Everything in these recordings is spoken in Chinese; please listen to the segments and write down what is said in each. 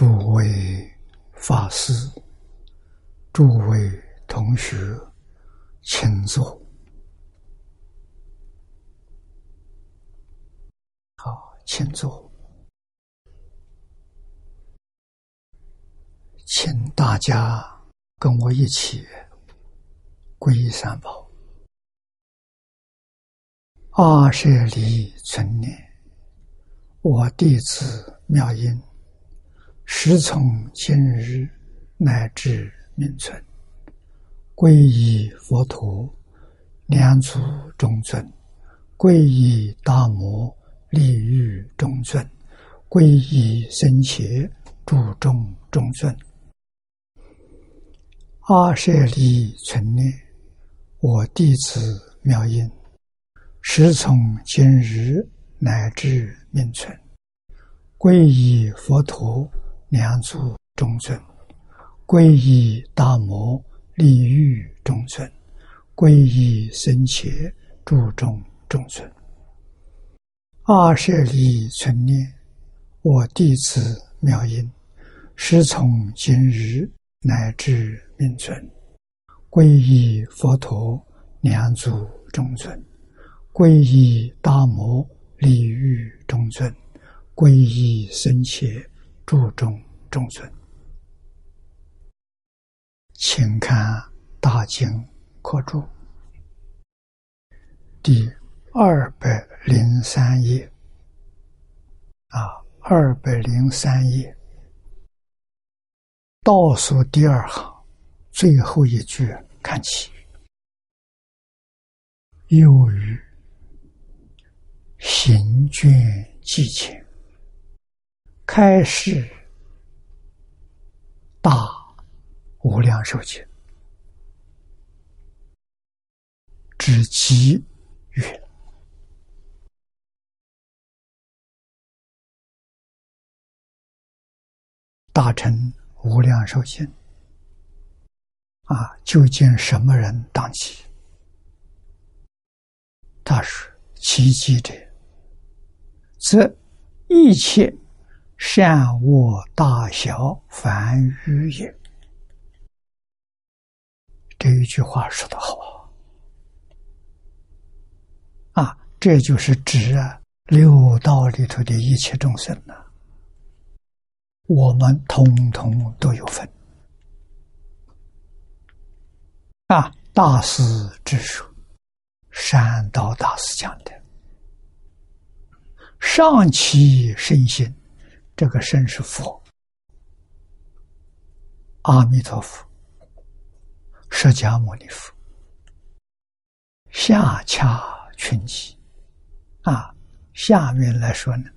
诸位法师、诸位同学，请坐。好，请坐。请大家跟我一起皈依三宝。阿舍离存念，我弟子妙音。时从今日乃至命存，皈依佛陀，两足中尊；皈依大摩，利欲中尊；皈依僧伽，注重中尊。阿舍利存念，我弟子妙音，时从今日乃至命存，皈依佛陀。两足中尊，皈依大摩利欲中尊，皈依僧伽注中中尊。二舍利存念，我弟子妙音，师从今日乃至命存，皈依佛陀两足中尊，皈依大摩利欲中尊，皈依僧伽。注中众尊，请看《大经课注》第二百零三页。啊，二百零三页。倒数第二行最后一句看起，又于行卷记前。开始大无量寿经之机曰：大臣无量寿经啊，究竟什么人当起？他是奇迹者，则一切。善恶大小凡愚也。这一句话说的好啊！这就是指啊六道里头的一切众生呐，我们通通都有份啊！大师之说，善道大师讲的，上其身心。这个身是佛，阿弥陀佛，释迦牟尼佛，下洽群集。啊，下面来说呢，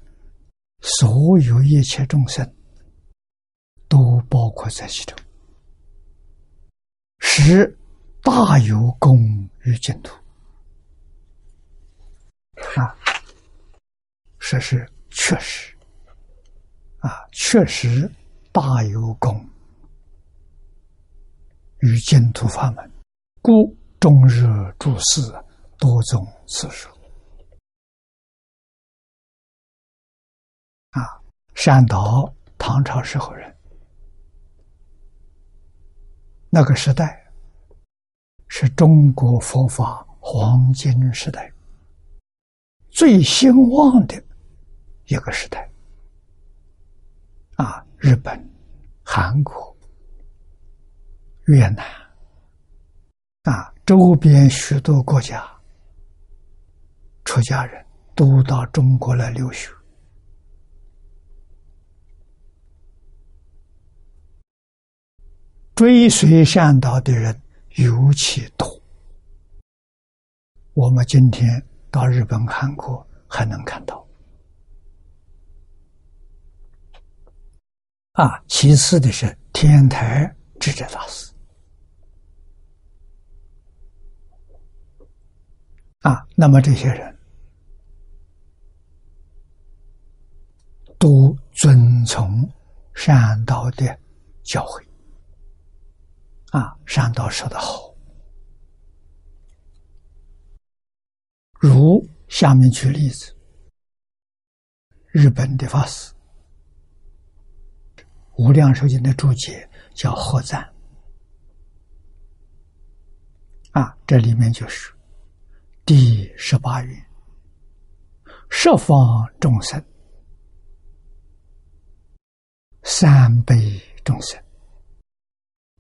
所有一切众生都包括在其中，十大有功于净土。啊，这是确实。啊，确实大有功于净土法门，故终日诸事多种次数。啊，善导唐朝时候人，那个时代是中国佛法黄金时代最兴旺的一个时代。啊，日本、韩国、越南，啊，周边许多国家出家人都到中国来留学，追随善导的人尤其多。我们今天到日本、韩国还能看到。啊，其次的是天台智者大师，啊，那么这些人都遵从善道的教诲，啊，善道说的好，如下面举例子，日本的法师。无量寿经的注解叫合赞。啊，这里面就是第十八愿：十方众生，三辈众生。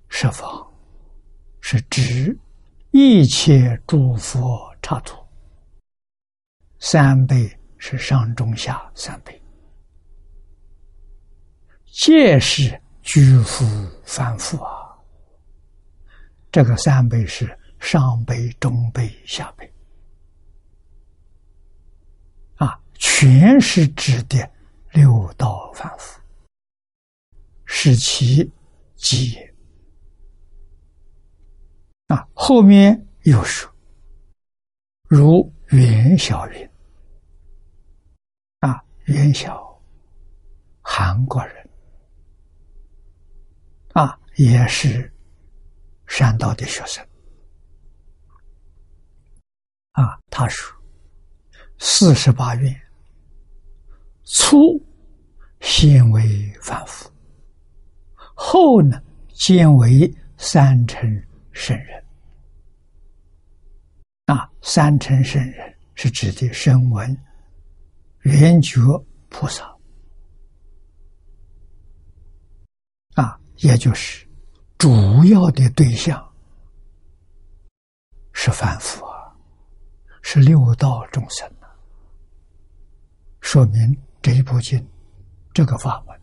十方是指一切诸佛刹土，三辈是上中下三辈。皆是居夫凡夫啊！这个三辈是上辈、中辈、下辈啊，全是指的六道凡夫，是其基也啊。后面又说，如元小云啊，元小韩国人。啊，也是山道的学生。啊，他说：“四十八愿，初先为凡夫，后呢，兼为三乘圣人。啊，三乘圣人是指的声闻、缘觉菩萨。啊。”也就是主要的对象是凡夫啊，是六道众生啊。说明这一部经这个法门，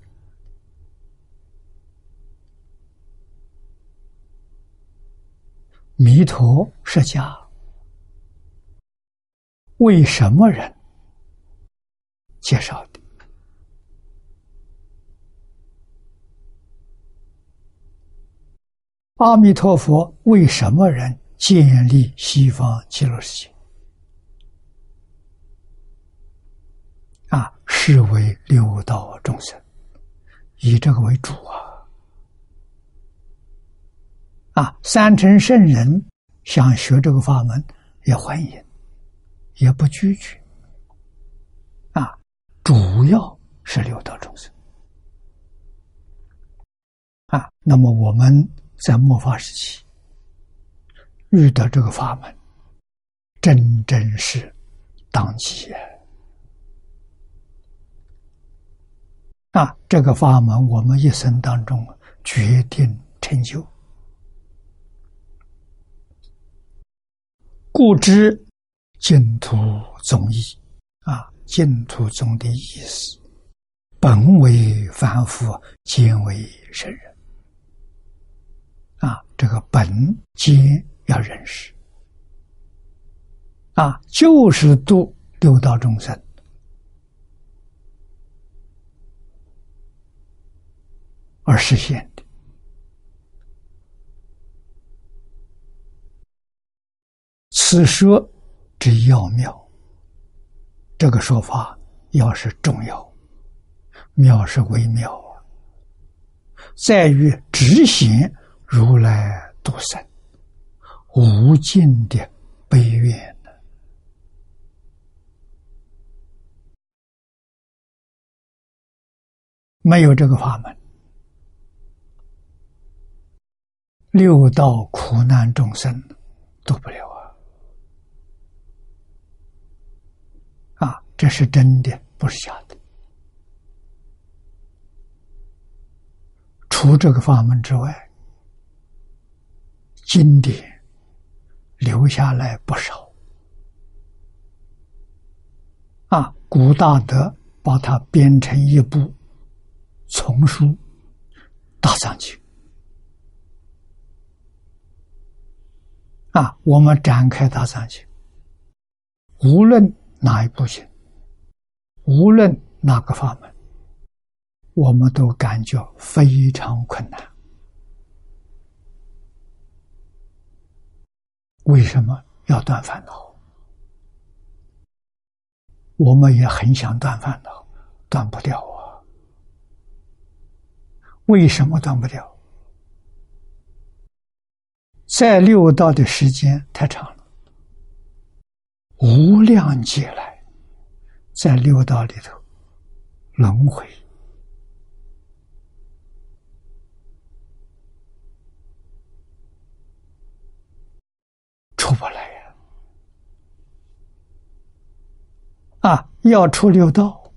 弥陀释迦为什么人介绍的？阿弥陀佛为什么人建立西方极乐世界？啊，是为六道众生，以这个为主啊！啊，三乘圣人想学这个法门，也欢迎，也不拒绝。啊，主要是六道众生。啊，那么我们。在末法时期遇到这个法门，真正是当机啊！这个法门，我们一生当中决定成就。故知净土宗义啊，净土宗的意思，本为凡夫，皆为圣人。啊，这个本皆要认识，啊，就是度六道众生而实现的。此说之要妙，这个说法要是重要，妙是微妙啊，在于执行。如来度生，无尽的悲愿呢？没有这个法门，六道苦难众生度不了啊！啊，这是真的，不是假的。除这个法门之外。经典留下来不少。啊，古大德把它编成一部丛书《大藏经》啊，我们展开《大藏经》，无论哪一部经，无论哪个法门，我们都感觉非常困难。为什么要断烦恼？我们也很想断烦恼，断不掉啊！为什么断不掉？在六道的时间太长了，无量劫来，在六道里头轮回，啊，要出六道，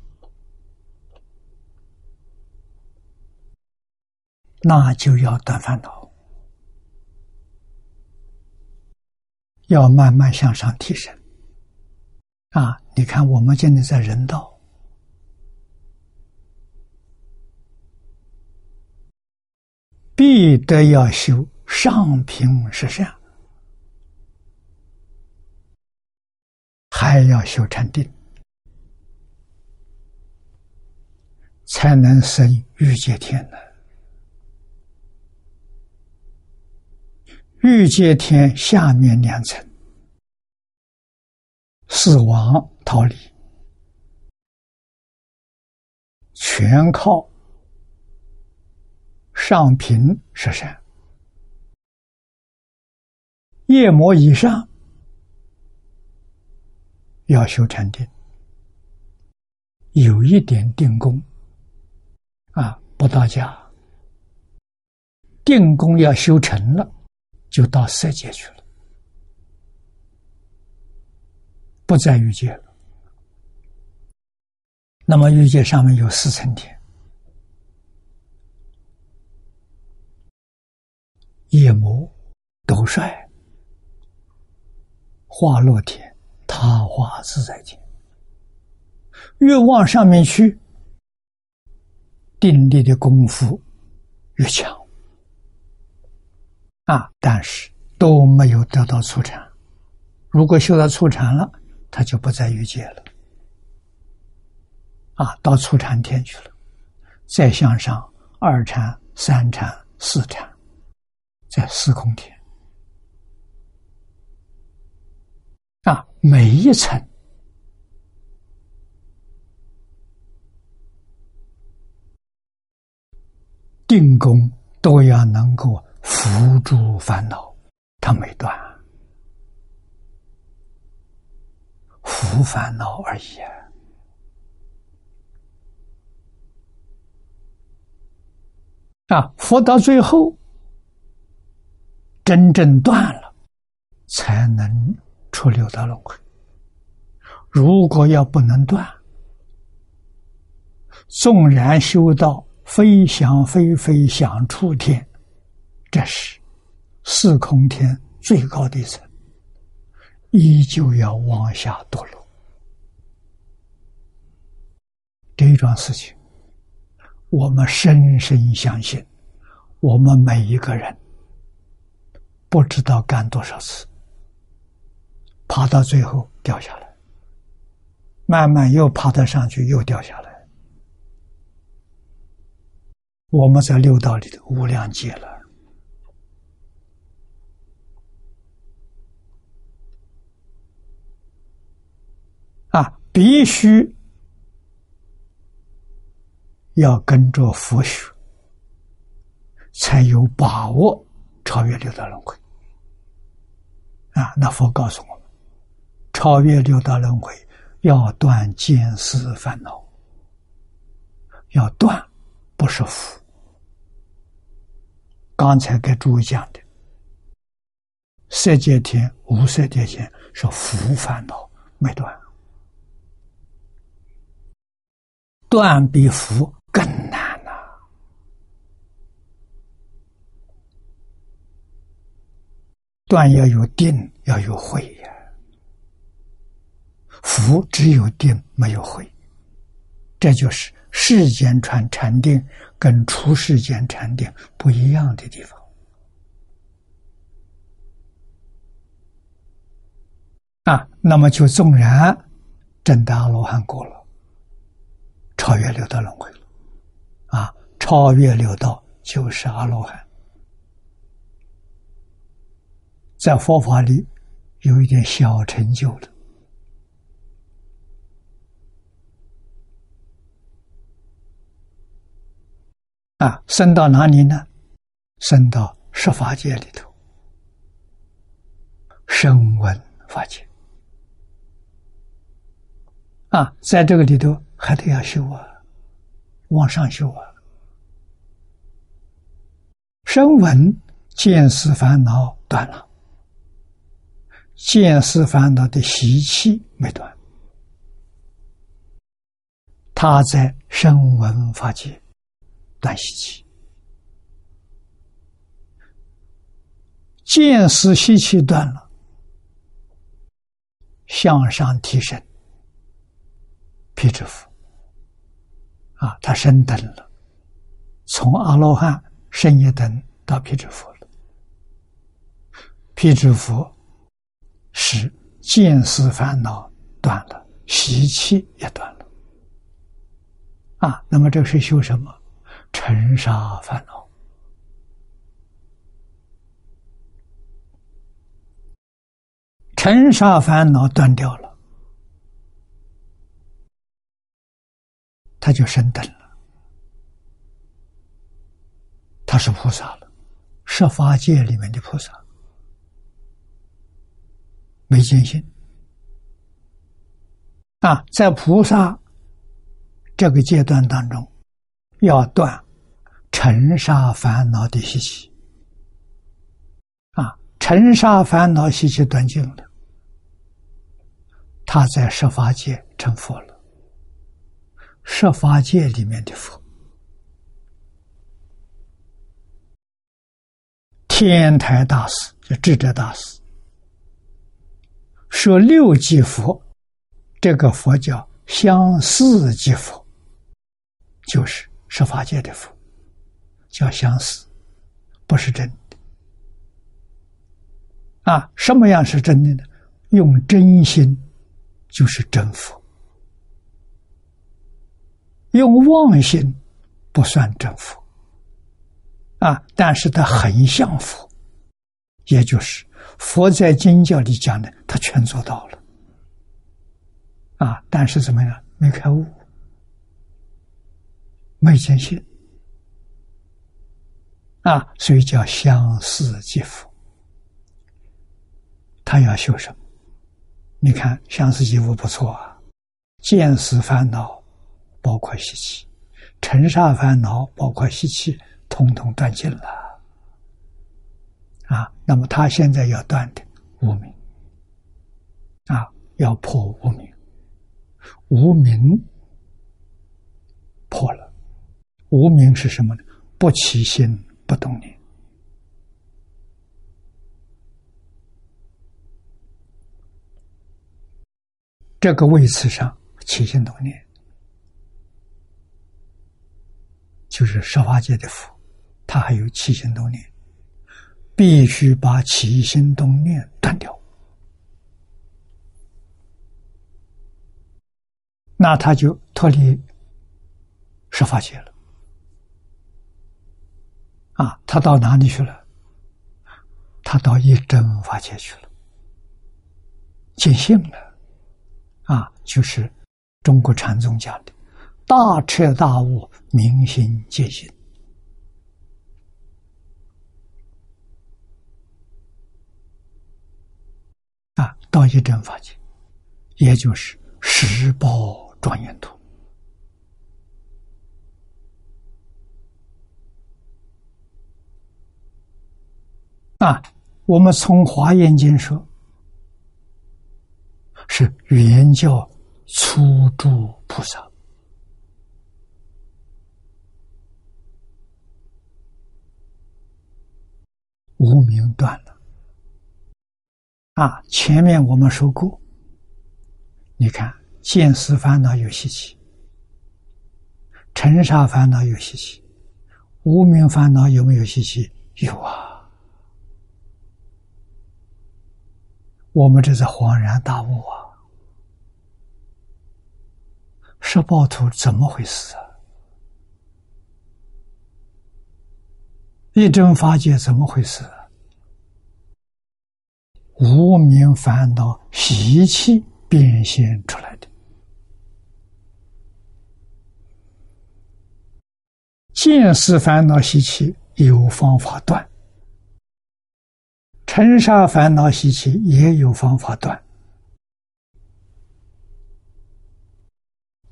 那就要断烦恼，要慢慢向上提升。啊，你看，我们现在在人道，必得要修上品十善。还要修禅定，才能生欲界天呢。欲界天下面两层，死亡逃离，全靠上品十善，夜魔以上。要修禅定，有一点定功，不到家。定功要修成了，就到色界去了，不在欲界了。那么欲界上面有四层天：夜魔、斗帅、化落天。他化自在天，越往上面去，定力的功夫越强啊！但是都没有得到初禅。如果修到初禅了，他就不在欲界了啊，到初禅天去了。再向上，二禅、三禅、四禅，在四空天。啊，每一层定功都要能够扶住烦恼，它没断，扶烦恼而已啊！啊，扶到最后真正断了，才能。出六道轮回，如果要不能断，纵然修道飞翔飞飞想出天，这是四空天最高的一层，依旧要往下堕落。这一桩事情，我们深深相信，我们每一个人不知道干多少次。爬到最后掉下来，慢慢又爬得上去，又掉下来。我们在六道里头无量劫了，啊，必须要跟着佛学，才有把握超越六道轮回。啊，那佛告诉我们。超越六道轮回，要断见思烦恼。要断，不是福。刚才给诸位讲的，色界天、无色界天是福烦恼没断，断比福更难呐。断要有定，要有慧呀。福只有定没有慧，这就是世间传禅定跟出世间禅定不一样的地方。啊，那么就纵然真的阿罗汉过了，超越六道轮回了，啊，超越六道就是阿罗汉，在佛法里有一点小成就了。啊，升到哪里呢？升到十法界里头，声闻法界。啊，在这个里头还得要修啊，往上修啊。声闻见思烦恼断了，见思烦恼的习气没断，他在声闻法界断习气，见思习气断了，向上提升，辟支佛啊，他升等了，从阿罗汉升一等到辟支佛了。辟支佛是见思烦恼断了，习气也断了。啊，那么这是修什么？尘沙烦恼，尘沙烦恼断掉了，他就升等了，他是菩萨了，十法界里面的菩萨，没见性啊，在菩萨。这个阶段当中，要断尘沙烦恼的习气啊，尘沙烦恼习气断尽了，他在十法界成佛了。十法界里面的佛，天台大师就智者大师说六即佛，这个佛叫相似即佛。就是十法界的佛，叫相似，不是真的。啊，什么样是真的呢？用真心就是真佛，用妄心不算真佛。啊，但是他很像佛，也就是佛在经教里讲的，他全做到了。啊，但是怎么样？没开悟。没见性啊，所以叫相思即佛。他要修什么？你看相思即佛不错啊，见思烦恼包括习气，尘沙烦恼包括习气，通通断尽了啊。那么他现在要断的无名啊，要破无名，无名破了。无名是什么呢？不起心，不动念。这个位次上起心动念，就是十法界的佛，他还有起心动念，必须把起心动念断掉，那他就脱离十法界了。啊，他到哪里去了？他到一真法界去了，见性了。啊，就是中国禅宗讲的“大彻大悟，明心见性”。啊，到一真法界，也就是十宝庄严图。啊，我们从华严经说，是原教初住菩萨，无名断了。啊，前面我们说过，你看见思烦恼有习气，尘沙烦恼有习气，无名烦恼有没有习气？有啊。我们这是恍然大悟啊！十报图怎么回事啊？一真法界怎么回事？无名烦恼习气变现出来的，见识烦恼习气有方法断。尘沙烦恼习气也有方法断，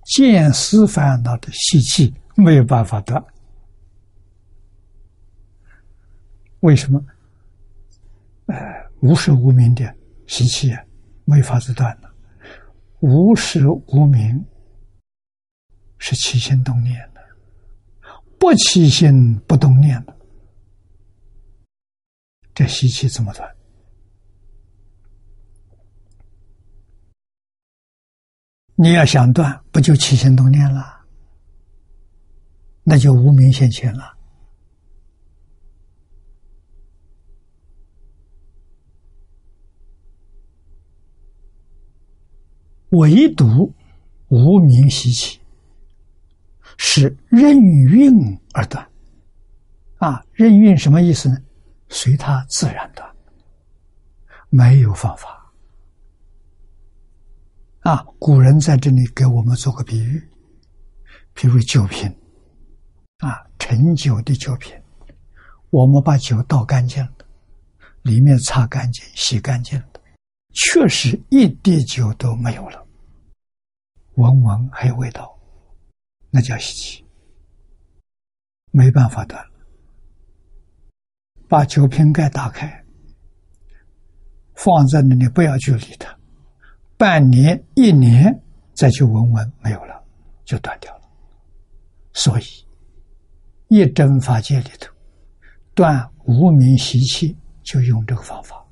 见思烦恼的习气没有办法断。为什么？呃，无始无明的习气没法子断了，无始无明是起心动念的，不起心不动念的，这习气怎么断？你要想断，不就起心动念了？那就无名现前了。唯独无名习气是任运而断。啊，任运什么意思呢？随它自然断，没有方法。啊，古人在这里给我们做个比喻，比如酒瓶，啊，盛酒的酒瓶，我们把酒倒干净了，里面擦干净、洗干净了，确实一滴酒都没有了，闻闻还有味道，那叫稀奇，没办法断了。把酒瓶盖打开，放在那里，不要去理它。半年、一年再去闻闻，没有了，就断掉了。所以，一真法界里头断无名习气，就用这个方法。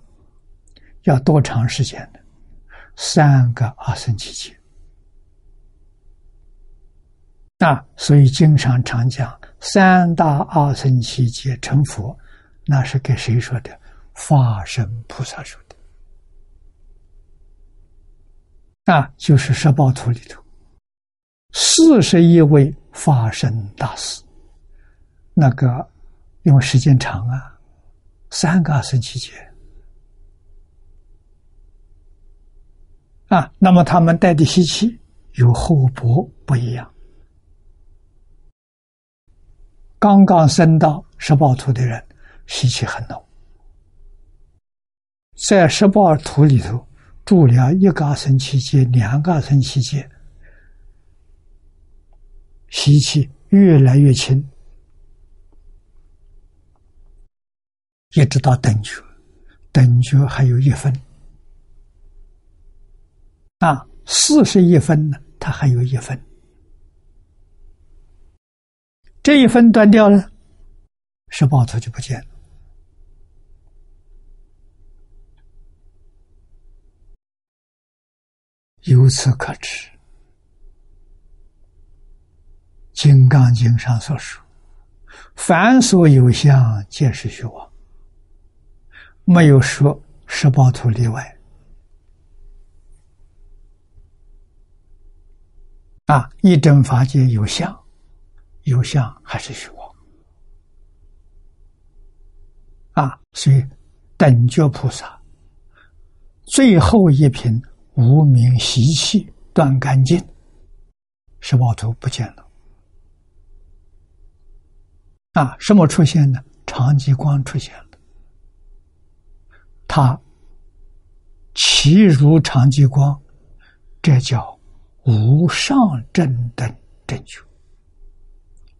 要多长时间呢？三个阿僧祇劫。那，所以经常常讲三大阿僧祇劫成佛，那是给谁说的？法身菩萨说的。那就是十报图里头，四十一位法身大师，那个因为时间长啊，三个生期劫啊，那么他们带的习气有厚薄不一样。刚刚升到十宝图的人，习气很浓，在十八图里头。住了一个生期间，两个生期间，习气越来越轻，一直到等觉，等觉还有一分，啊，四十一分呢，它还有一分，这一分断掉了，十八图就不见了。由此可知，《金刚经》上所说：“凡所有相，皆是虚妄。”没有说十八图例外。啊，一真法界有相，有相还是虚妄。啊，所以等觉菩萨最后一品。无名习气断干净，十报图不见了。啊，什么出现呢？长极光出现了。它其如长极光，这叫无上正等正觉。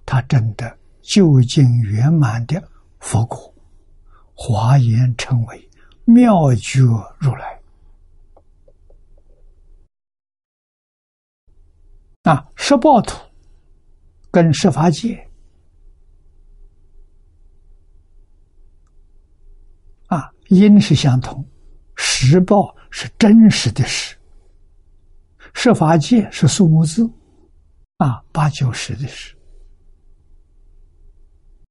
他真的究竟圆满的佛果，华严称为妙觉如来。啊，十报土跟十法界啊，因是相同，十报是真实的实，十法界是数目字啊，八九十的十，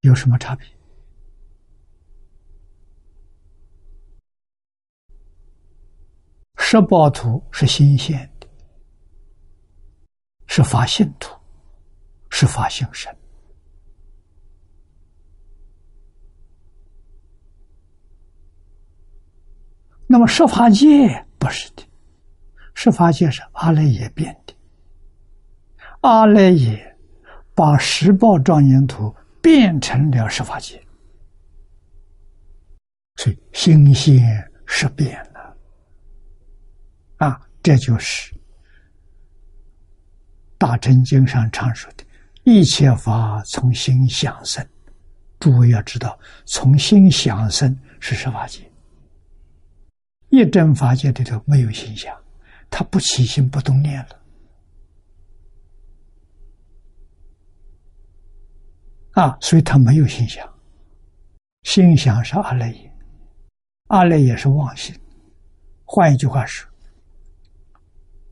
有什么差别？十报土是新鲜。是发信徒，是发性身。那么十法界不是的，十法界是阿赖耶变的。阿赖耶把十报庄严土变成了十法界，所以心现是变了。啊，这就是。大乘经上常说的“一切法从心想生”，诸位要知道，从心想生是十法界。一真法界里头没有心想，他不起心不动念了。啊，所以他没有心想，心想是阿赖耶，阿赖耶是妄心。换一句话说，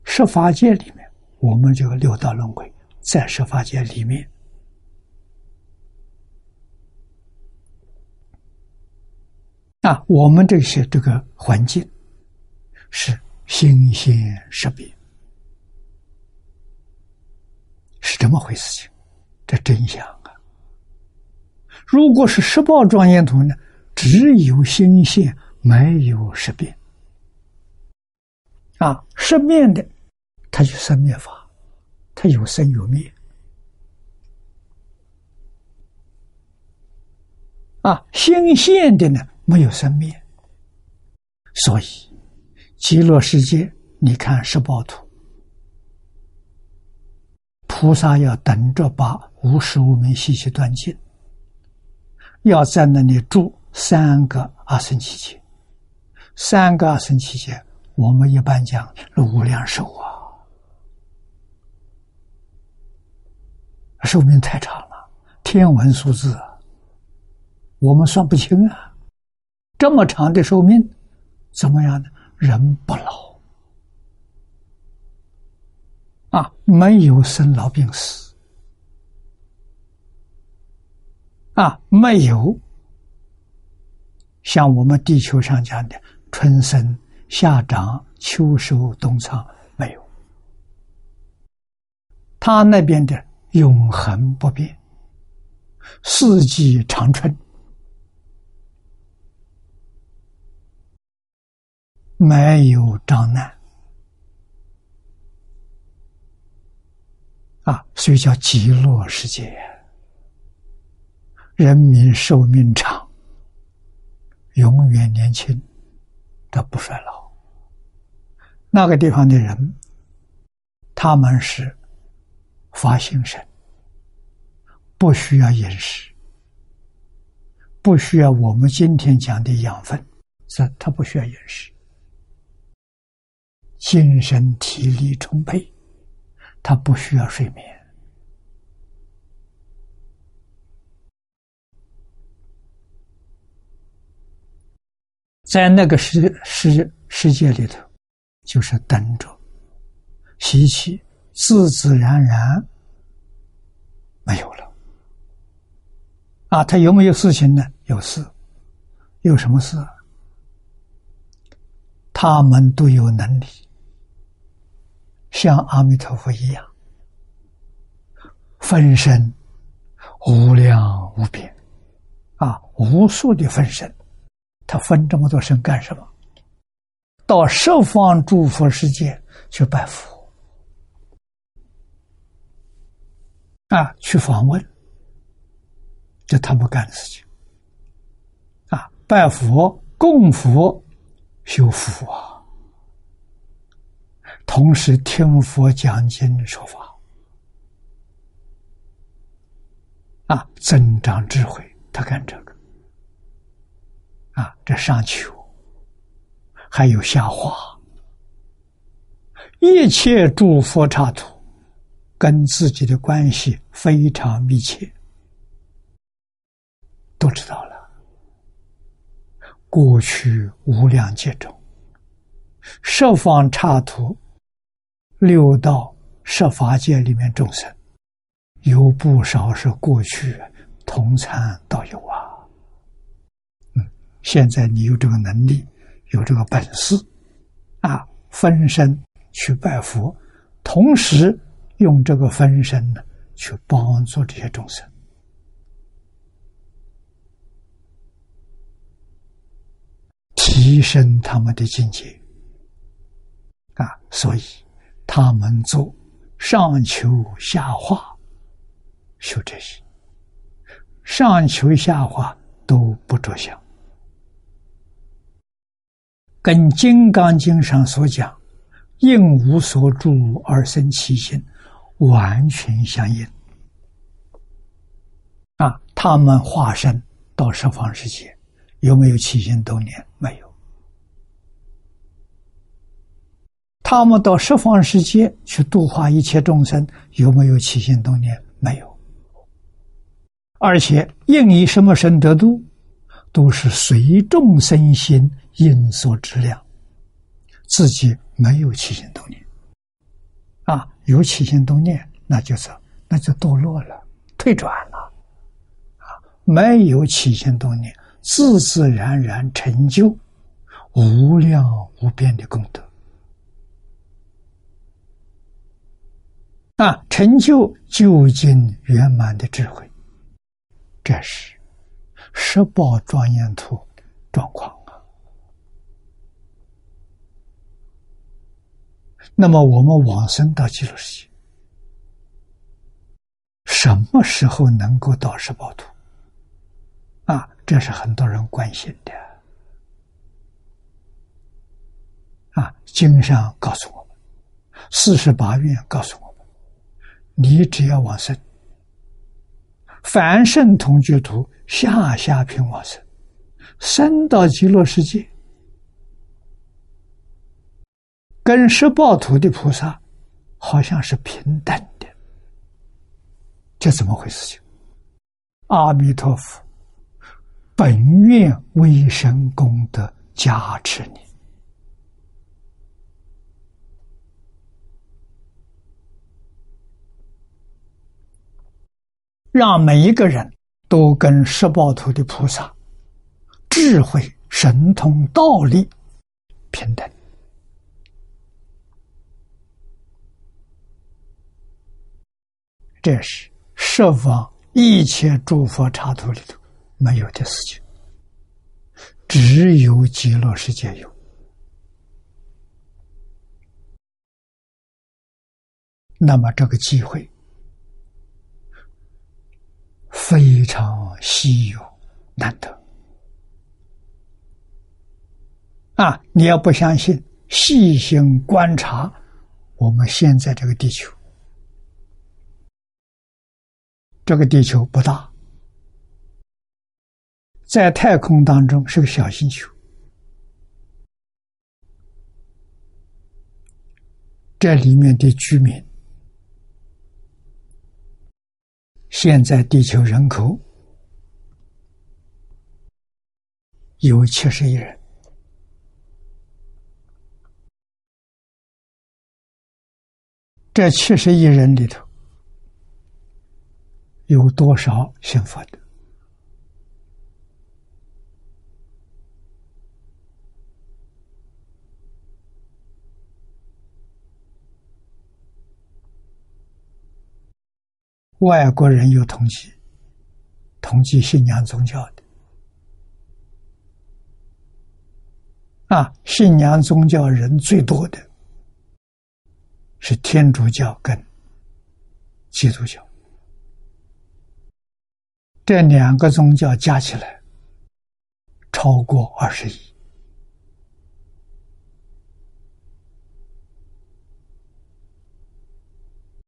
十法界里面，我们这个六道轮回在十法界里面啊，我们这些这个环境是新鲜识别，是这么回事情，这真相啊！如果是十报庄严图呢，只有心现，没有识别。啊，生灭的，它就生灭法，它有生有灭。啊，心现的呢，没有生灭，所以极乐世界，你看十八图，菩萨要等着把无始无明习气断尽，要在那里住三个阿僧祇劫，三个阿僧祇劫。我们一般讲无量寿啊，寿命太长了，天文数字，我们算不清啊。这么长的寿命，怎么样呢？人不老啊，没有生老病死啊，没有像我们地球上讲的春生。夏长秋收冬藏没有，他那边的永恒不变，四季长春，没有障难啊，所以叫极乐世界。人民寿命长，永远年轻，他不衰老。那个地方的人，他们是发心神，不需要饮食，不需要我们今天讲的养分，是他不需要饮食，精神体力充沛，他不需要睡眠，在那个世世世界里头。就是等着习气，自自然然没有了。啊，他有没有事情呢？有事，有什么事？他们都有能力，像阿弥陀佛一样，分身无量无边，啊，无数的分身，他分这么多身干什么？到十方诸佛世界去拜佛，啊，去访问，这他们干的事情，啊，拜佛、供佛、修福啊，同时听佛讲经说法，啊，增长智慧，他干这个，啊，这上求。还有下化，一切诸佛刹土跟自己的关系非常密切，都知道了。过去无量劫中，十方刹土六道十法界里面众生，有不少是过去同参道友啊。嗯，现在你有这个能力。有这个本事，啊，分身去拜佛，同时用这个分身呢，去帮助这些众生，提升他们的境界，啊，所以他们做上求下化，修这些，上求下化都不着相。跟《金刚经》上所讲“应无所住而生其心”完全相应。啊，他们化身到十方世界，有没有起心动念？没有。他们到十方世界去度化一切众生，有没有起心动念？没有。而且应以什么身得度，都是随众生心因所质量，自己没有起心动念。啊，有起心动念，那就是那就堕落了，退转了。啊，没有起心动念，自自然然成就无量无边的功德。啊，成就究竟圆满的智慧，这是十报庄严图状况啊。那么，我们往生到极乐世界，什么时候能够到十报图？啊，这是很多人关心的。啊，经上告诉我们，四十八愿告诉我。你只要往生，凡圣同居土下下品往生，生到极乐世界，跟十报土的菩萨好像是平等的，这怎么回事？情？阿弥陀佛，本愿威神功德加持你。让每一个人都跟十报图的菩萨智慧、神通、道力平等，这是十方一切诸佛刹土里头没有的事情，只有极乐世界有。那么这个机会。非常稀有难得啊！你要不相信，细心观察我们现在这个地球，这个地球不大，在太空当中是个小星球，这里面的居民。现在地球人口有七十亿人，这七十亿人里头有多少幸福的？外国人有统计，统计信仰宗教的啊，信仰宗教人最多的是天主教跟基督教，这两个宗教加起来超过二十亿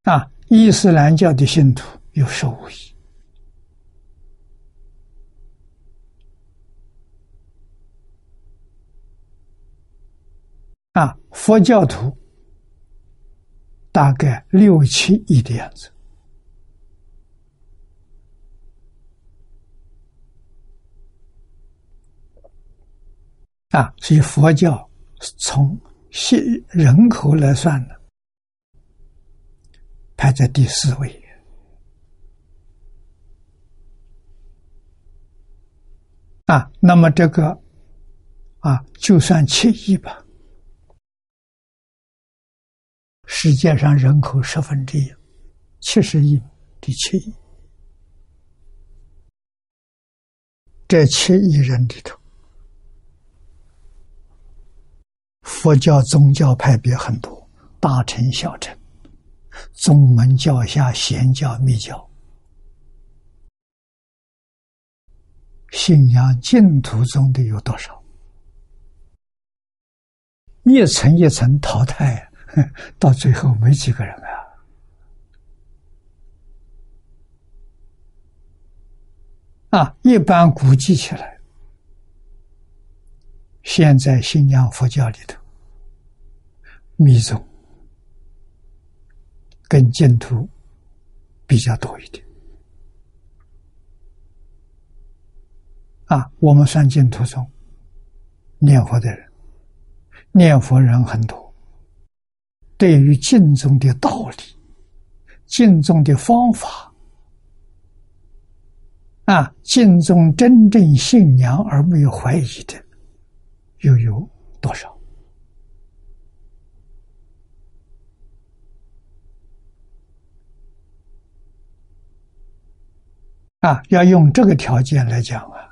啊。伊斯兰教的信徒有十五亿，啊，佛教徒大概六七亿的样子，啊，所以佛教从信人口来算呢。排在第四位。啊，那么这个啊，就算七亿吧，世界上人口十分之一，七十亿，第七。亿，这七亿人里头，佛教宗教派别很多，大乘小乘。宗门教下贤教密教，信仰净土宗的有多少？一层一层淘汰，到最后没几个人啊！啊，一般估计起来，现在信仰佛教里头，密宗。跟净土比较多一点，啊，我们算净土中念佛的人，念佛人很多，对于净宗的道理、净宗的方法，啊，净宗真正信仰而没有怀疑的，又有多少？啊，要用这个条件来讲啊，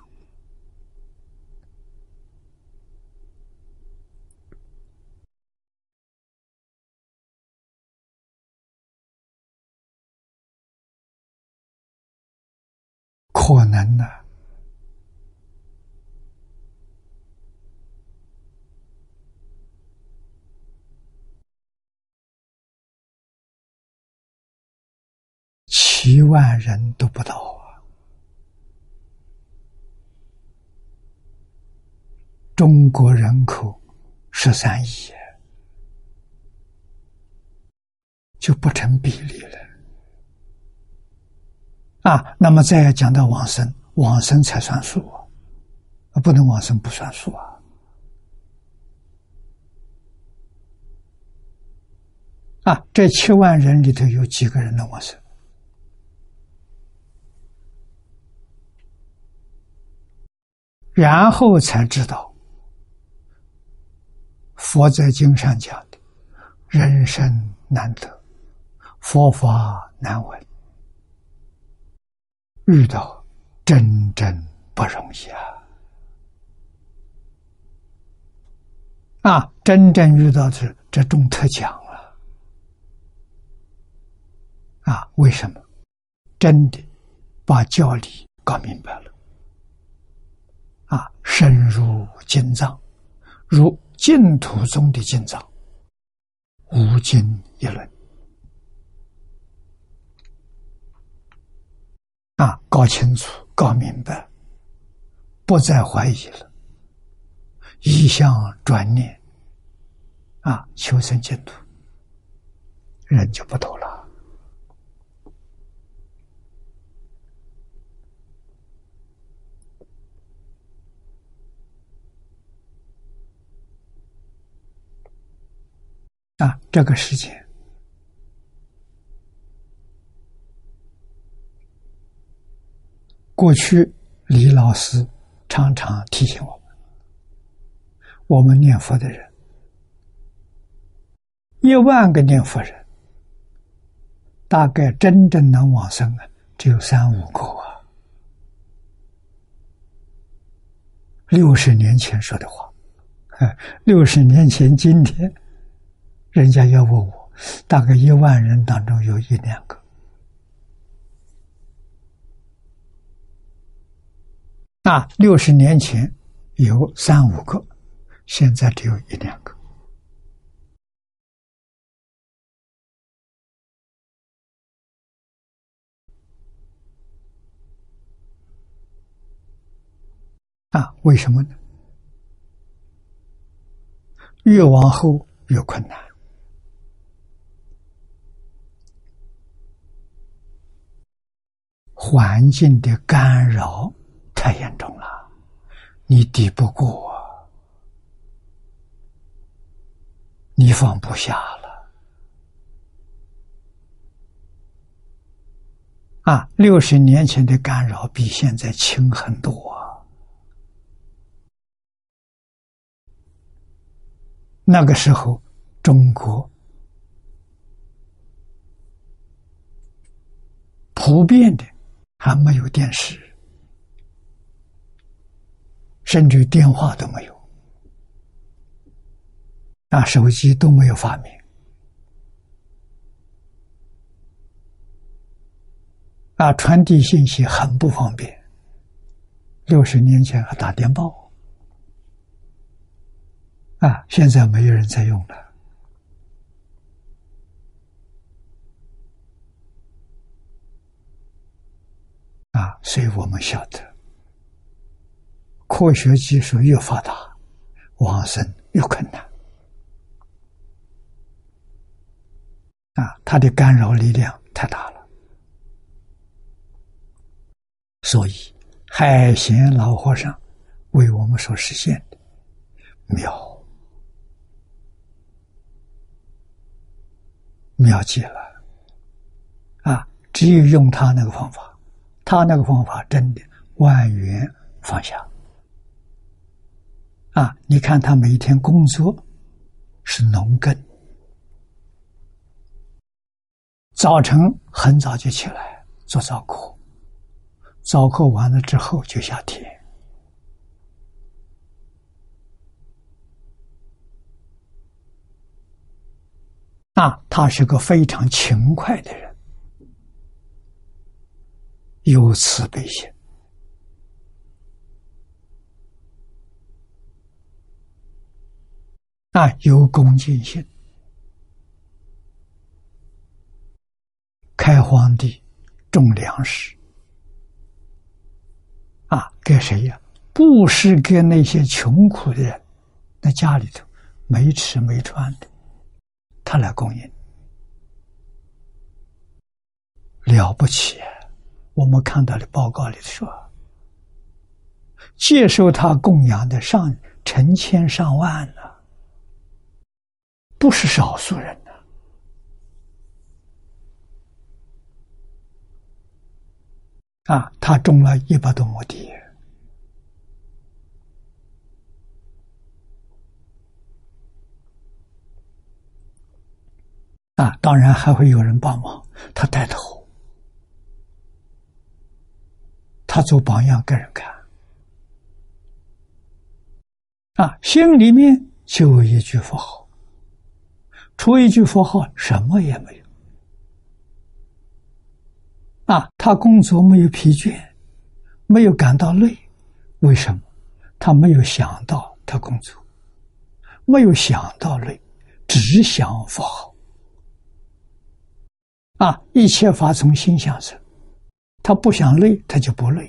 可能呢，七万人都不到啊。中国人口十三亿，就不成比例了啊！那么再要讲到往生，往生才算数啊，不能往生不算数啊！啊，这七万人里头有几个人能往生？然后才知道。佛在经上讲的，人生难得，佛法难闻，遇到真正不容易啊！啊，真正遇到是这中特奖了啊！为什么？真的把教理搞明白了啊，深入经藏，如。净土中的进藏，无尽一轮啊，搞清楚、搞明白，不再怀疑了，一向转念啊，求生净土，人就不多了。啊，这个事情，过去李老师常常提醒我们：我们念佛的人，一万个念佛人，大概真正能往生的，只有三五个啊。六十年前说的话，六十年前今天。人家要问我，大概一万人当中有一两个啊，六十年前有三五个，现在只有一两个啊？为什么呢？越往后越困难。环境的干扰太严重了，你抵不过，你放不下了。啊，六十年前的干扰比现在轻很多。那个时候，中国普遍的。还没有电视，甚至电话都没有，啊，手机都没有发明，啊，传递信息很不方便。六十年前还打电报，啊，现在没有人在用了。啊，所以我们晓得，科学技术越发达，往生越困难。啊，它的干扰力量太大了，所以海贤老和尚为我们所实现的，妙，妙极了，啊！只有用他那个方法，他那个方法真的万缘放下，啊！你看他每天工作是农耕，早晨很早就起来做早课。早课完了之后就下田，啊，他是个非常勤快的人，有慈悲心，啊，有恭敬心，开荒地，种粮食。啊，给谁呀？不是给那些穷苦的人，那家里头没吃没穿的，他来供应，了不起！我们看到的报告里说，接受他供养的上成千上万呢，不是少数人呢。啊，他种了一百多亩地，啊，当然还会有人帮忙，他带头，他做榜样给人看，啊，心里面就一句佛号，除一句佛号，什么也没有。啊，他工作没有疲倦，没有感到累，为什么？他没有想到他工作，没有想到累，只想佛号。啊，一切法从心想生，他不想累，他就不累；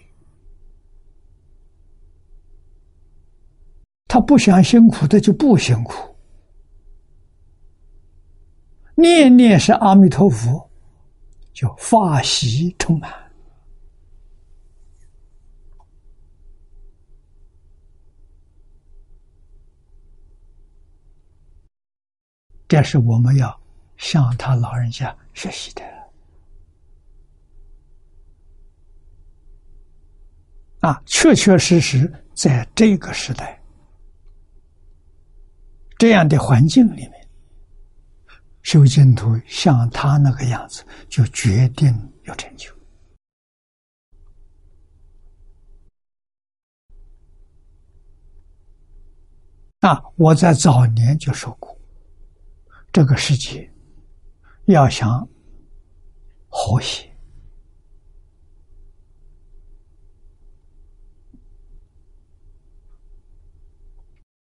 他不想辛苦，他就不辛苦。念念是阿弥陀佛。就法喜充满，这是我们要向他老人家学习的啊！确确实实，在这个时代，这样的环境里面。修净土像他那个样子，就决定有成就。啊！我在早年就说过，这个世界要想和谐，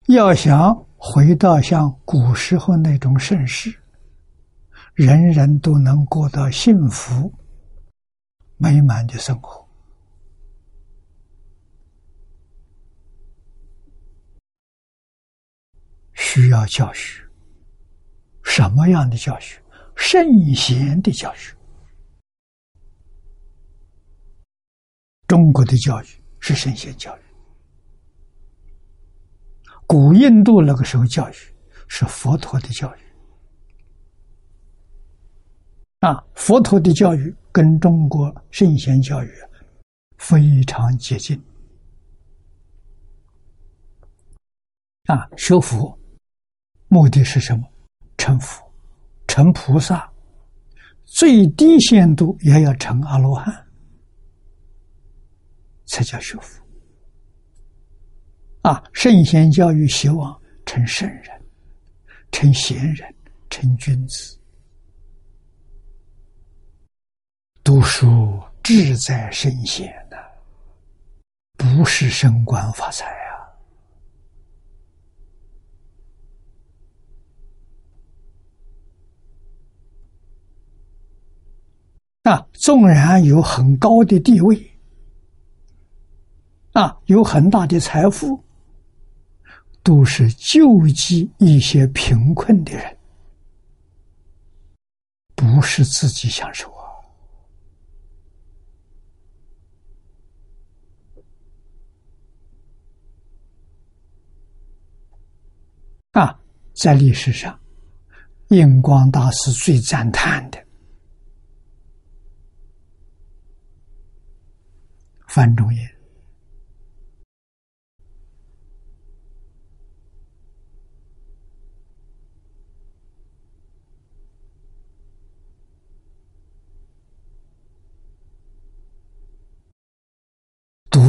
要想回到像古时候那种盛世。人人都能过到幸福美满的生活，需要教学。什么样的教学？圣贤的教学。中国的教育是圣贤教育，古印度那个时候教育是佛陀的教育。啊，佛陀的教育跟中国圣贤教育非常接近。啊，学佛目的是什么？成佛、成菩萨，最低限度也要成阿罗汉，才叫学佛。啊，圣贤教育希望成圣人、成贤人、成君子。读书志在圣贤呐，不是升官发财啊！啊，纵然有很高的地位，啊，有很大的财富，都是救济一些贫困的人，不是自己享受啊。啊，在历史上，印光大师最赞叹的。范仲淹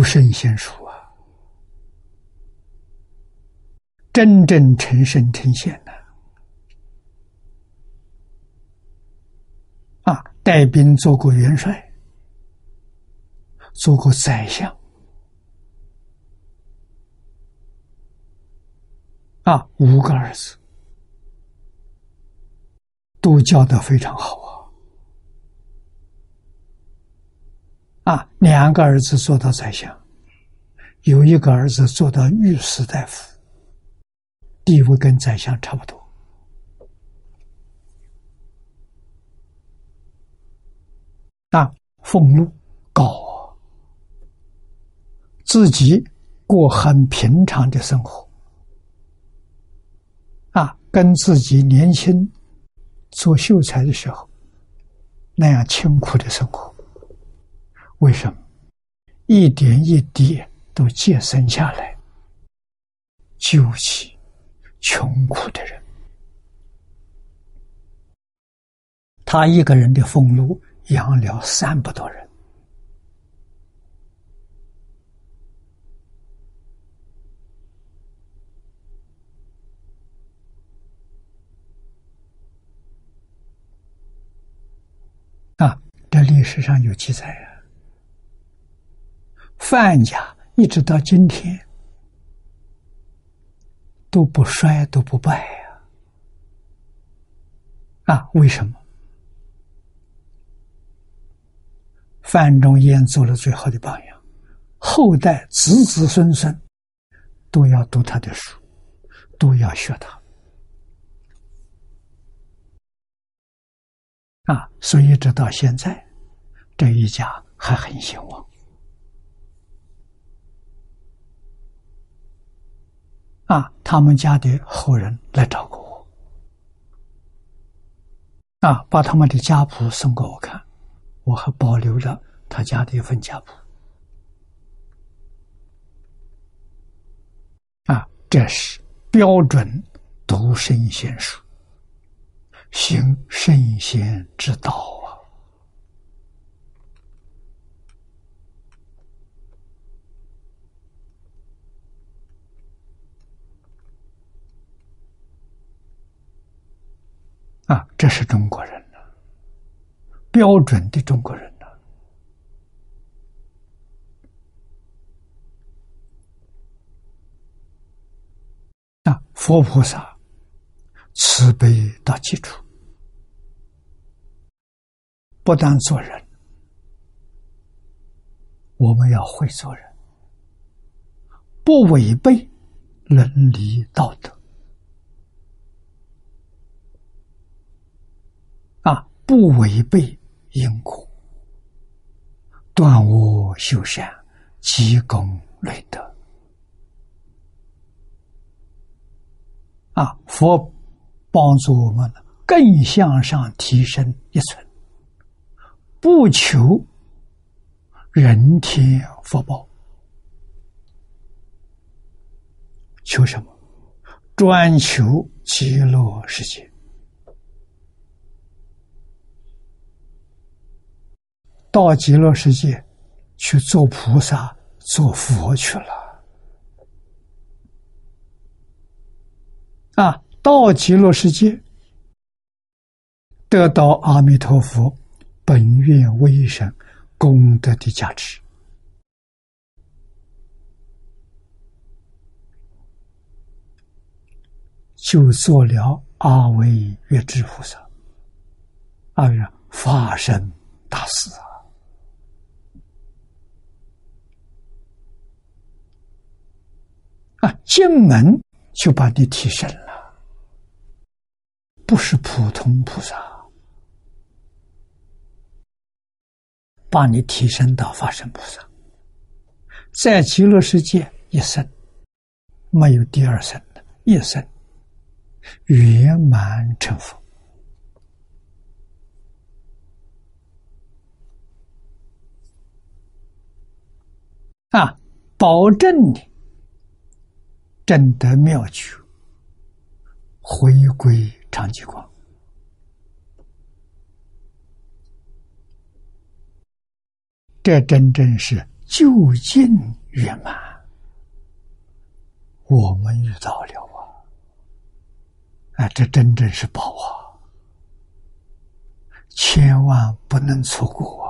圣贤书啊。真正成圣成贤的啊，带兵做过元帅，做过宰相，啊，五个儿子。都教的非常好啊，啊，两个儿子做到宰相，有一个儿子做到御史大夫。地位跟宰相差不多，啊，俸禄高，自己过很平常的生活，啊，跟自己年轻做秀才的时候那样清苦的生活，为什么？一点一滴都节省下来，救济。穷苦的人，他一个人的俸禄养了三百多人啊！这历史上有记载，范家一直到今天。都不衰都不败呀！啊，为什么？范仲淹做了最好的榜样，后代子子孙孙都要读他的书，都要学他。啊，所以直到现在，这一家还很兴旺。啊，他们家的后人来找过我，啊，把他们的家谱送给我看，我还保留了他家的一份家谱。啊，这是标准读圣贤书，行圣贤之道。啊，这是中国人呢，标准的中国人呢。啊，佛菩萨慈悲到基础，不但做人，我们要会做人，不违背伦理道德。不违背因果，断恶修善，积功累德。啊，佛帮助我们更向上提升一层，不求人天福报，求什么？专求极乐世界。到极乐世界去做菩萨、做佛去了啊！到极乐世界得到阿弥陀佛本愿威神功德的价值，就做了阿惟越智菩萨，阿弥法身大士啊！啊，进门就把你提升了，不是普通菩萨，把你提升到法身菩萨，在极乐世界一生，没有第二生的一生，圆满成佛。啊，保证你证得妙觉，回归常寂光，这真正是究竟圆满。我们遇到了啊！啊，这真正是宝啊，千万不能错过。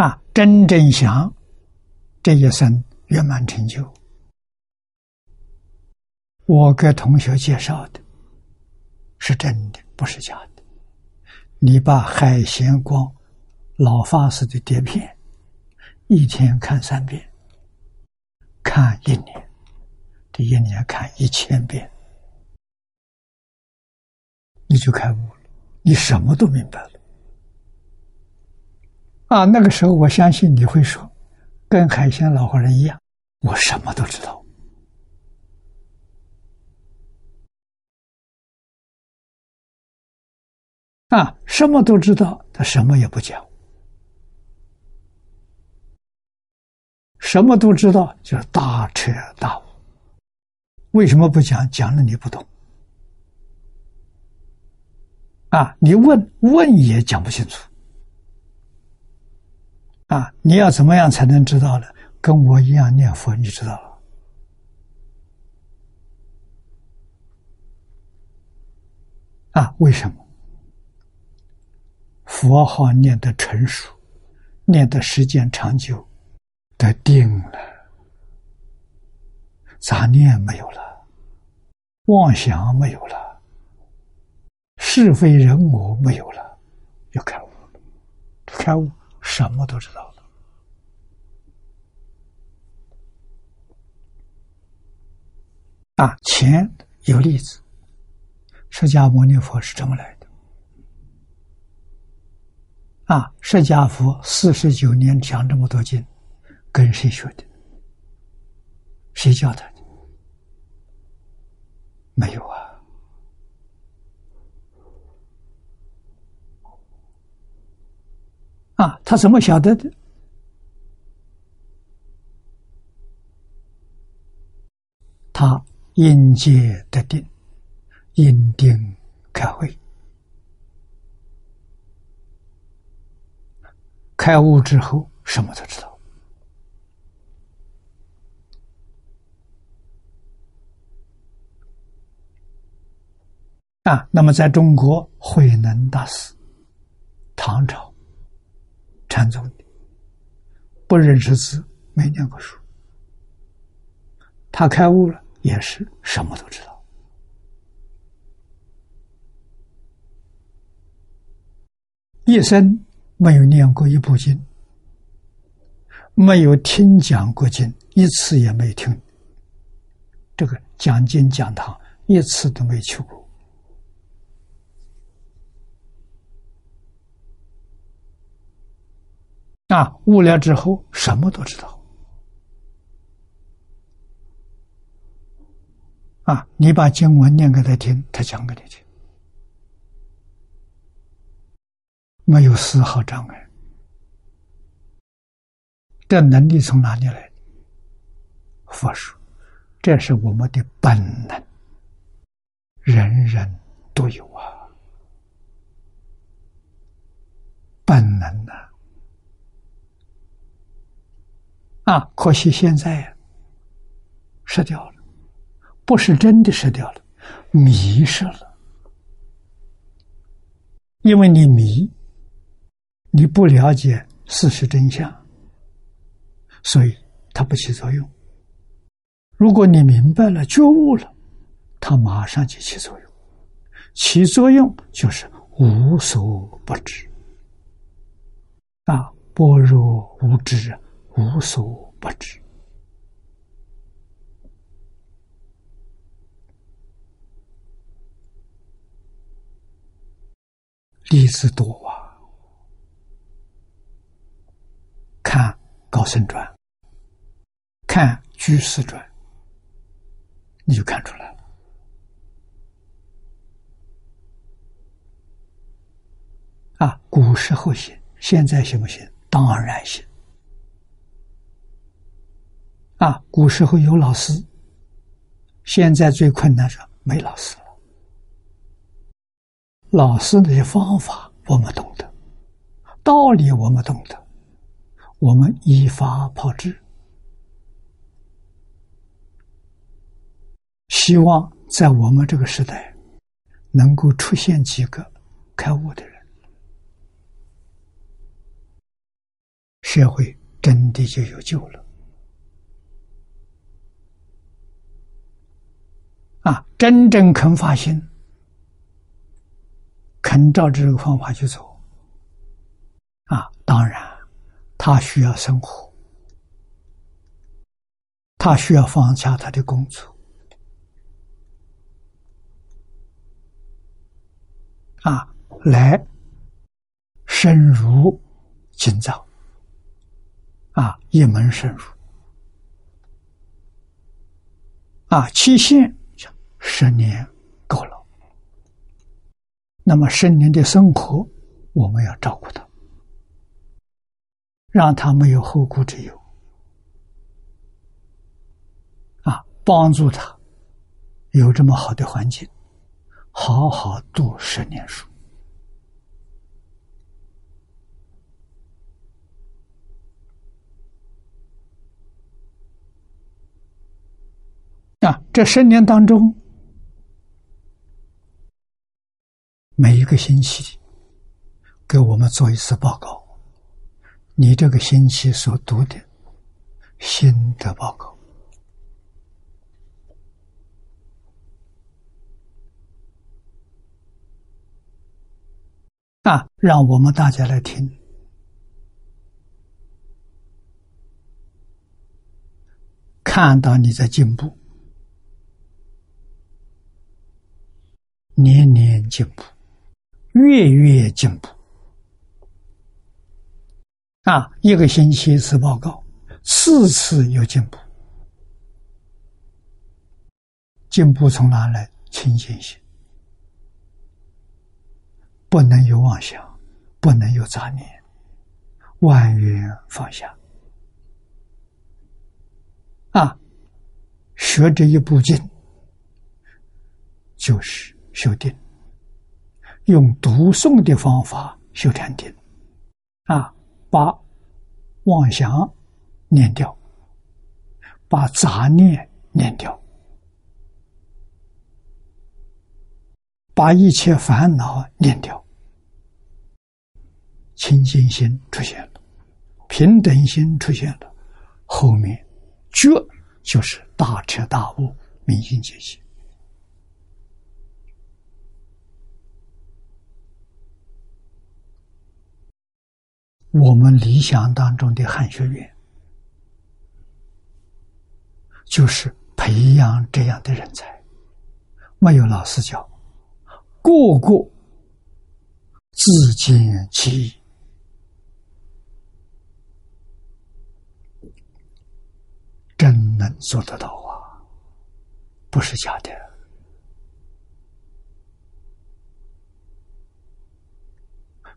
啊，真正想这一生圆满成就，我给同学介绍的是真的，不是假的。你把海贤光老法师的碟片一天看三遍，看一年，这一年看一千遍，你就开悟了，你什么都明白了。啊，那个时候我相信你会说，跟海鲜老和人一样，我什么都知道。啊，什么都知道，他什么也不讲。什么都知道就是大彻大悟。为什么不讲？讲了你不懂。啊，你问问也讲不清楚。啊！你要怎么样才能知道呢？跟我一样念佛，你知道了。啊？为什么？佛号念得成熟，念的时间长久，得定了，杂念没有了，妄想没有了，是非人我没有了，就开悟了，开悟。什么都知道了啊！前有例子，释迦牟尼佛是这么来的啊！释迦佛四十九年讲这么多经，跟谁学的？谁教他的？没有啊。啊，他怎么晓得的？他因戒得定，因定开会，开悟之后什么都知道。啊，那么在中国，慧能大师，唐朝。禅宗的，不认识字，没念过书。他开悟了，也是什么都知道。一生没有念过一部经，没有听讲过经，一次也没听。这个讲经讲堂一次都没去过。啊，悟了之后什么都知道。啊，你把经文念给他听，他讲给你听，没有丝毫障碍。这能力从哪里来？佛说，这是我们的本能，人人都有啊，本能呐。啊！啊可惜现在呀失掉了，不是真的失掉了，迷失了。因为你迷，你不了解事实真相，所以它不起作用。如果你明白了、觉悟了，它马上就起作用。起作用就是无所不知啊，般若无知啊。无所不知，弟子多啊，看《高僧传》，看《居士传》，你就看出来了。啊，古时候行，现在行不行？当然行。啊，古时候有老师，现在最困难是没老师了。老师那些方法我们懂得，道理我们懂得，我们依法炮制，希望在我们这个时代能够出现几个开悟的人。社会真的就有救了啊！真正肯发心，肯照这个方法去走啊！当然，他需要生活，他需要放下他的工作啊，来深入经藏。啊，一门深入，啊，期限十年够了。那么十年的生活，我们要照顾他，让他没有后顾之忧，啊，帮助他有这么好的环境，好好读十年书。啊，这十年当中，每一个星期给我们做一次报告，你这个星期所读的心得报告。啊，让我们大家来听，看到你在进步。年年进步，月月进步。啊，一个星期一次报告，次次有进步。进步从哪来？清净心，不能有妄想，不能有杂念，万缘放下。啊，学这一部经，就是。修定，用读诵的方法修禅定，啊，把妄想念掉，把杂念念掉，把一切烦恼念掉，清净心出现了，平等心出现了，后面觉就是大彻大悟、明心见性。我们理想当中的汉学院，就是培养这样的人才。没有老师教，个个自尽其意，真能做得到啊！不是假的。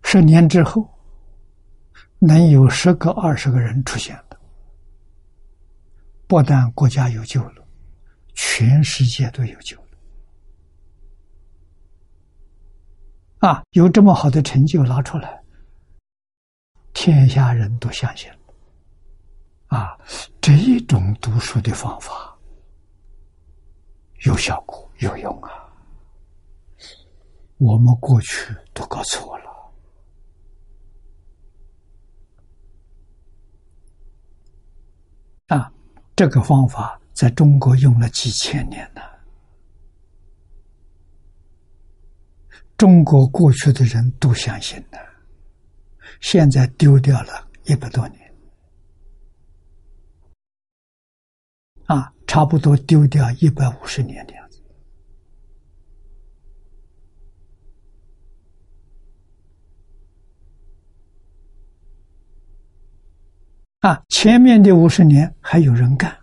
十年之后。能有十个、二十个人出现的，不但国家有救了，全世界都有救了。啊，有这么好的成就拿出来，天下人都相信了。啊，这种读书的方法有效果、有用啊！我们过去都搞错了。啊，这个方法在中国用了几千年了。中国过去的人都相信的，现在丢掉了一百多年。啊，差不多丢掉一百五十年了啊，前面的五十年还有人干，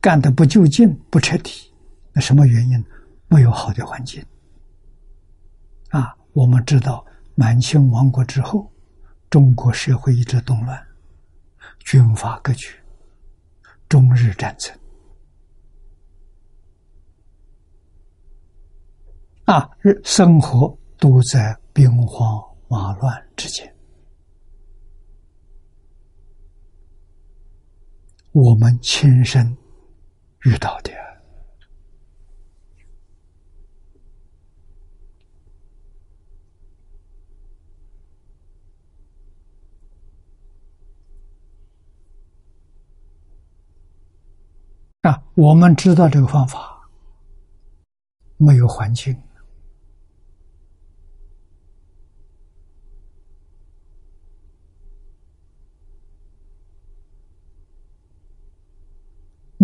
干的不就近、不彻底，那什么原因？没有好的环境。啊，我们知道满清亡国之后，中国社会一直动乱，军阀割据，中日战争，啊，日生活都在兵荒马乱之间。我们亲身遇到的啊，我们知道这个方法，没有环境。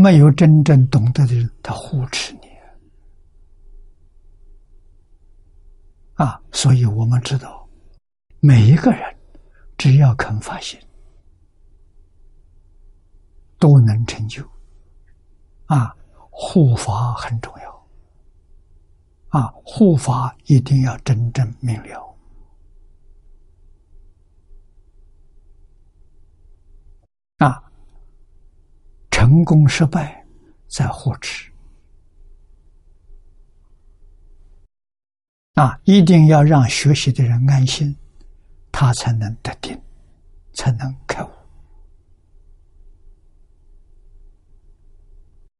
没有真正懂得的人，他护持你啊！所以我们知道，每一个人只要肯发心，都能成就。啊，护法很重要。啊，护法一定要真正明了。啊。成功失败在护持啊！一定要让学习的人安心，他才能得定，才能开悟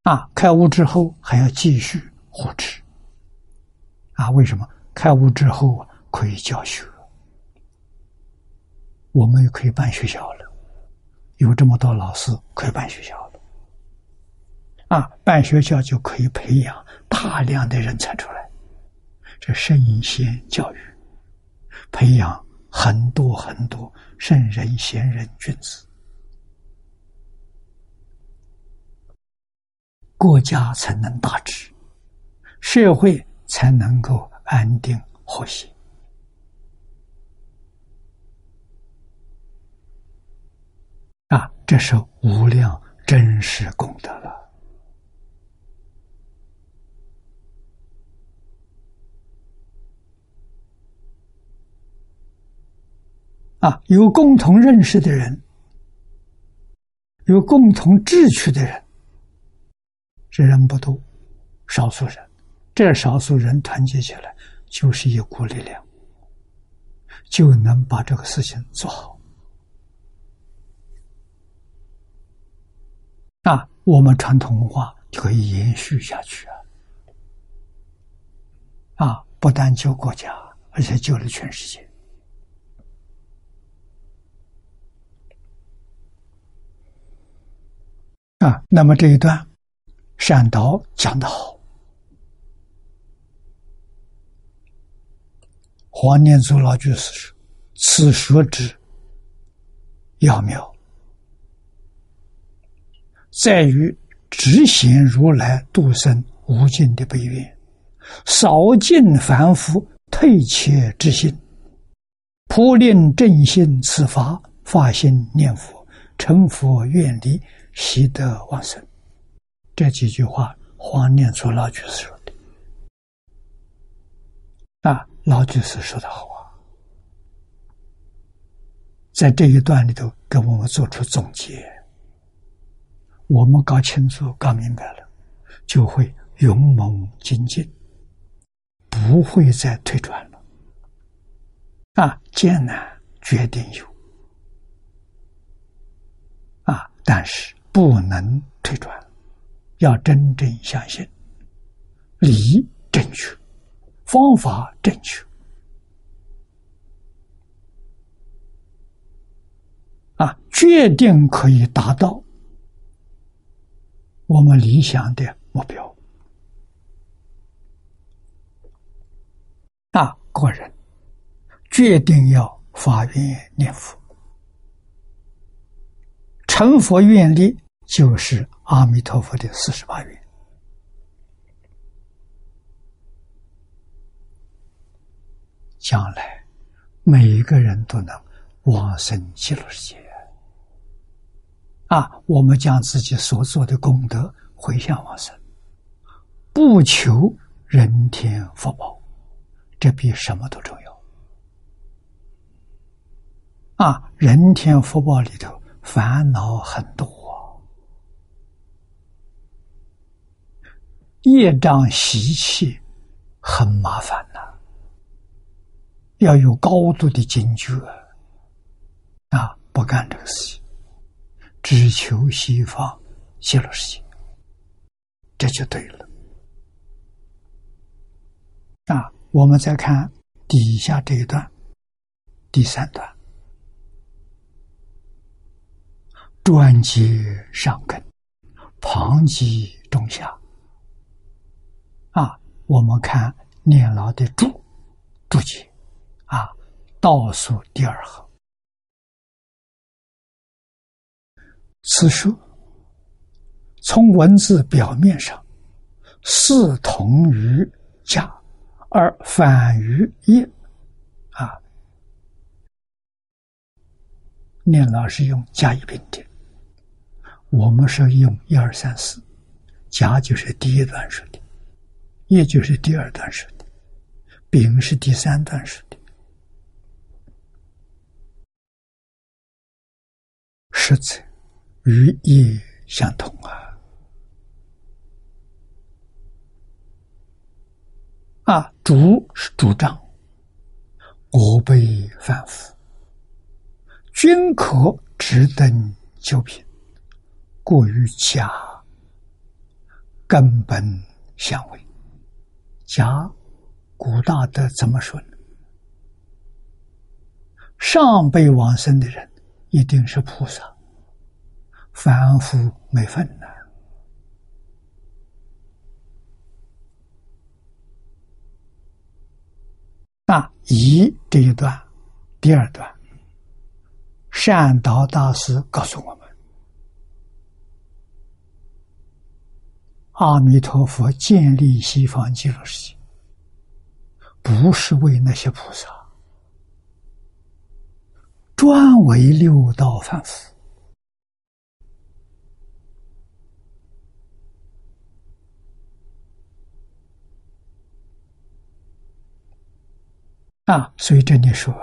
啊！开悟之后还要继续护持啊！为什么？开悟之后可以教学，我们也可以办学校了，有这么多老师可以办学校。啊，办学校就可以培养大量的人才出来，这圣贤教育，培养很多很多圣人贤人君子，国家才能大治，社会才能够安定和谐。啊，这是无量真实功德了。啊，有共同认识的人，有共同志趣的人，这人不多，少数人，这少数人团结起来，就是一股力量，就能把这个事情做好。啊，我们传统文化就可以延续下去啊！啊，不但救国家，而且救了全世界。啊，那么这一段善导讲得好，黄念祖老居士说：“此说之要妙，在于执行如来度生无尽的悲愿，扫尽凡夫退怯之心，普令正心此法，发心念佛，成佛愿力。”习得往生，这几句话黄念祖老居士说的。啊，老居士说的好啊，在这一段里头给我们做出总结。我们搞清楚、搞明白了，就会勇猛精进，不会再退转了。啊，艰难决定有，啊，但是。不能退转，要真正相信，理正确，方法正确，啊，决定可以达到我们理想的目标。啊，个人决定要发愿念佛。成佛愿力就是阿弥陀佛的四十八愿，将来每一个人都能往生极乐世界。啊，我们将自己所做的功德回向往生，不求人天福报，这比什么都重要。啊，人天福报里头烦恼很多，业障习气很麻烦呐，要有高度的警觉啊，不干这个事情，只求西方极乐世界，这就对了。啊，我们再看底下这一段，第三段。专接上根，旁及中下。我们看念老的注注解，啊，倒数第二行，此书从文字表面上似同于甲，而反于乙。啊，念老是用甲乙丙丁。我们是用一二三四，甲就是第一段说的，业就是第二段说的，丙是第三段说的，实则与业相同啊！啊，主是主张，我辈反复，均可直等九品。过于假，根本相违。假，古大德怎么说呢？上辈往生的人一定是菩萨，凡夫没份呐。那乙这一段，第二段，善导大师告诉我们。阿弥陀佛建立西方极乐世界，不是为那些菩萨，专为六道凡夫啊！所以这里说，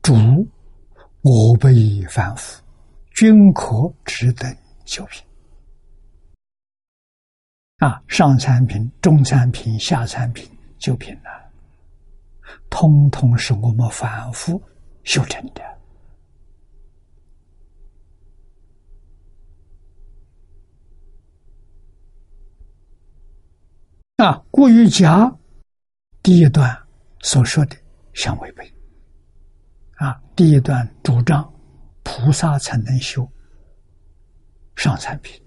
主我辈凡夫。均可值得九品啊，上三品、中三品、下三品、九品呢，通通是我们反复修成的啊。故于家第一段所说的相违背啊，第一段主张。菩萨才能修上三品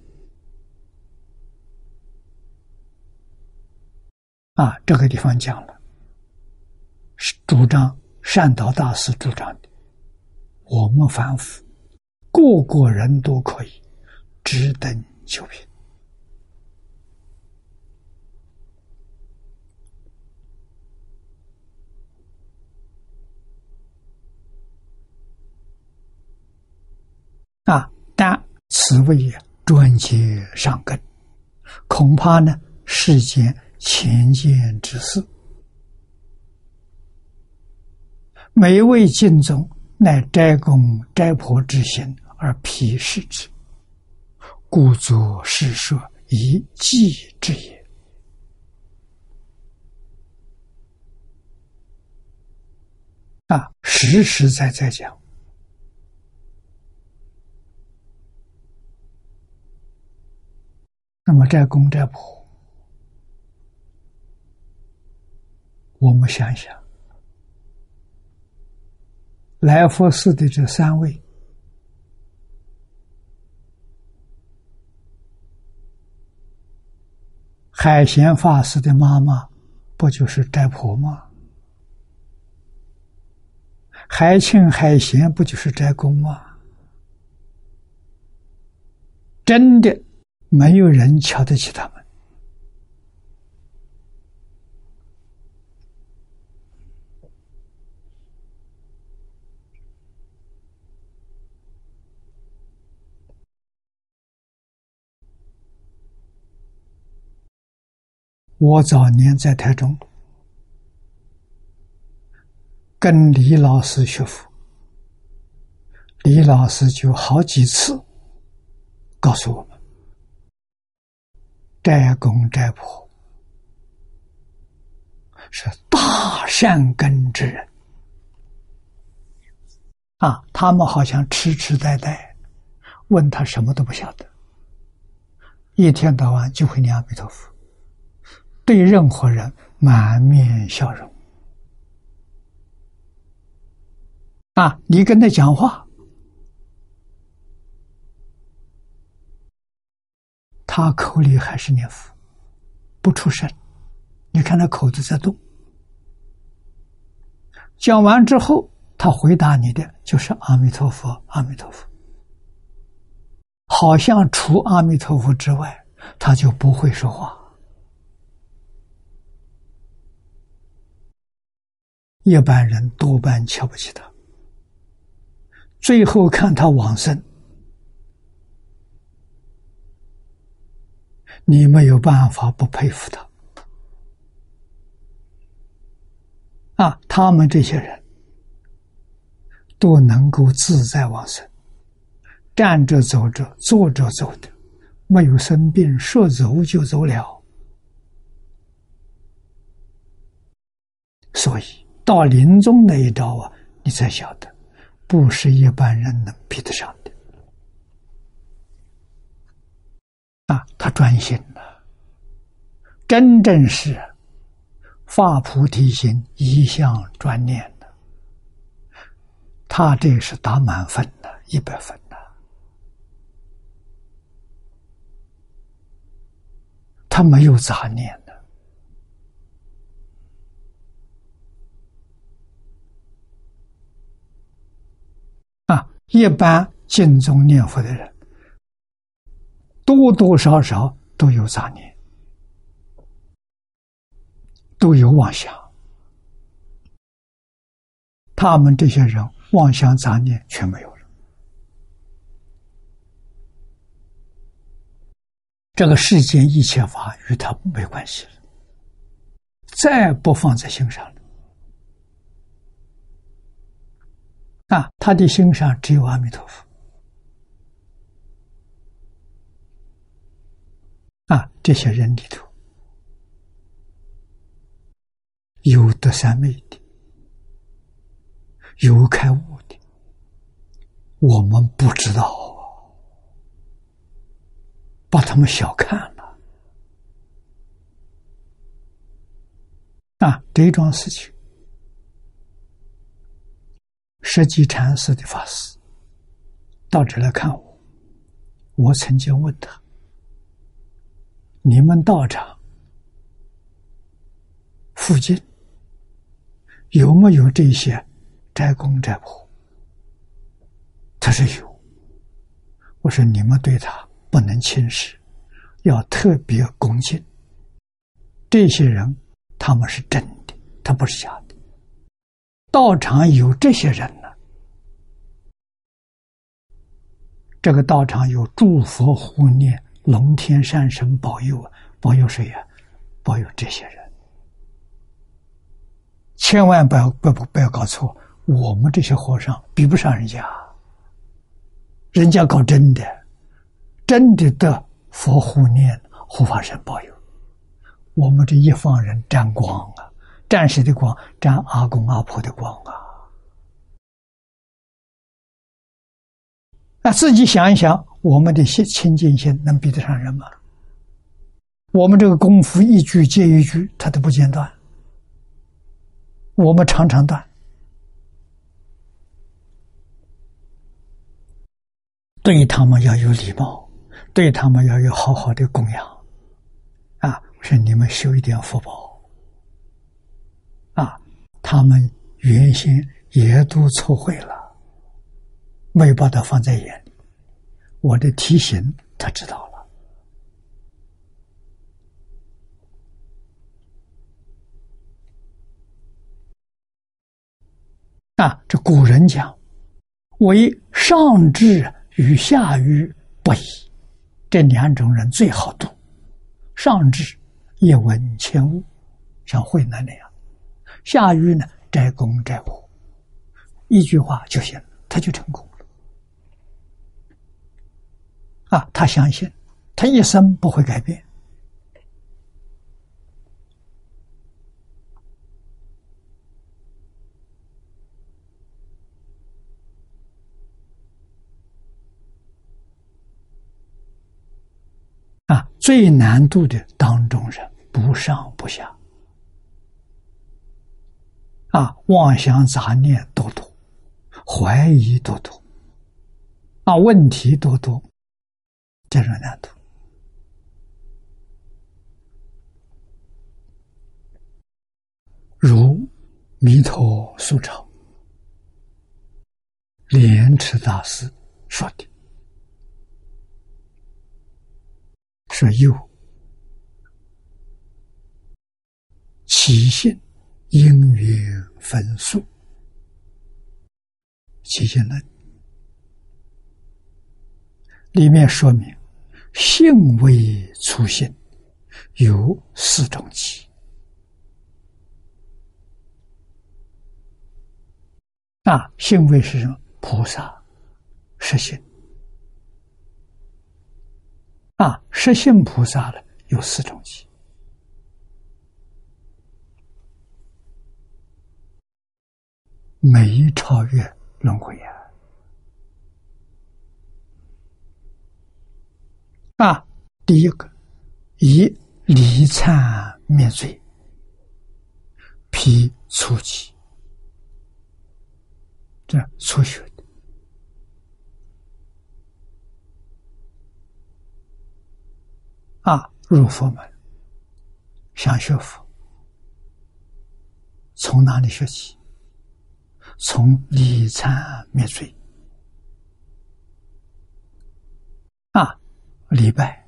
啊！这个地方讲了，是主张善导大师主张的。我们凡夫，个个人都可以只等九品啊！但此谓专接上根，恐怕呢世间浅见之事。每位敬宗乃斋公斋婆之心而批示之，故作是说以记之也。啊，实实在在讲。那么斋公斋婆，我们想一想，来佛寺的这三位，海贤法师的妈妈不就是斋婆吗？海清、海贤不就是斋公吗？真的。没有人瞧得起他们。我早年在台中。跟李老师学佛。李老师就好几次。告诉我们。斋公斋婆是大善根之人啊！他们好像痴痴呆呆，问他什么都不晓得，一天到晚就会念阿弥陀佛。对任何人满面笑容啊！你跟他讲话，他口里还是念佛，不出声。你看他口子在动。讲完之后，他回答你的就是阿弥陀佛，阿弥陀佛。好像除阿弥陀佛之外，他就不会说话。一般人多半瞧不起他，最后看他往生，你没有办法不佩服他。啊，他们这些人都能够自在往生，站着走着，坐着走的，没有生病，说走就走了，所以。到临终那一招啊，你才晓得，不是一般人能比得上的。啊，他专心了，真正是发菩提心，一向专念的。他这是打满分的，一百分的。他没有杂念的。一般敬宗念佛的人，多多少少都有杂念，都有妄想。他们这些人妄想杂念全没有了，这个世间一切法与他没关系了，再不放在心上了。啊，他的心上只有阿弥陀佛。啊，这些人里头，有德三昧的，有开悟的，我们不知道，把他们小看了。啊，这桩事情。实际禅师的法师到这来看我，我曾经问他：“你们道场附近有没有这些斋公斋婆？”他说有。我说：“你们对他不能轻视，要特别恭敬。这些人他们是真的，他不是假的。道场有这些人呢。”这个道场有诸佛护念、龙天善神保佑啊！保佑谁呀？保佑这些人。千万不要、不不不要搞错，我们这些和尚比不上人家。人家搞真的，真的得佛护念、护法神保佑。我们这一方人沾光啊，沾谁的光？沾阿公阿婆的光啊！那自己想一想，我们的心清净心能比得上人吗？我们这个功夫一句接一句，他都不间断，我们常常断。对他们要有礼貌，对他们要有好好的供养。啊，我说你们修一点福报。啊，他们原先也都错会了。没把他放在眼里，我的提醒他知道了。啊，这古人讲，为上智与下愚不移，这两种人最好读。上智一文千物，像慧南那样；下愚呢，摘功摘果，一句话就行，他就成功了。啊，他相信，他一生不会改变。啊，最难度的当中人，不上不下，啊，妄想杂念多多，怀疑多多，啊，问题多多，这是难度。如弥陀素钞莲池大师说的。说有起性因缘分数，起性论里面说明性为出现有四种起啊，性为是什么？菩萨实性。啊，实性菩萨了有四种气，没超越轮回呀！啊第一个以离忏灭罪，披初期，这初学的。啊，入佛门，想学佛，从哪里学起？从离忏灭罪。啊，礼拜、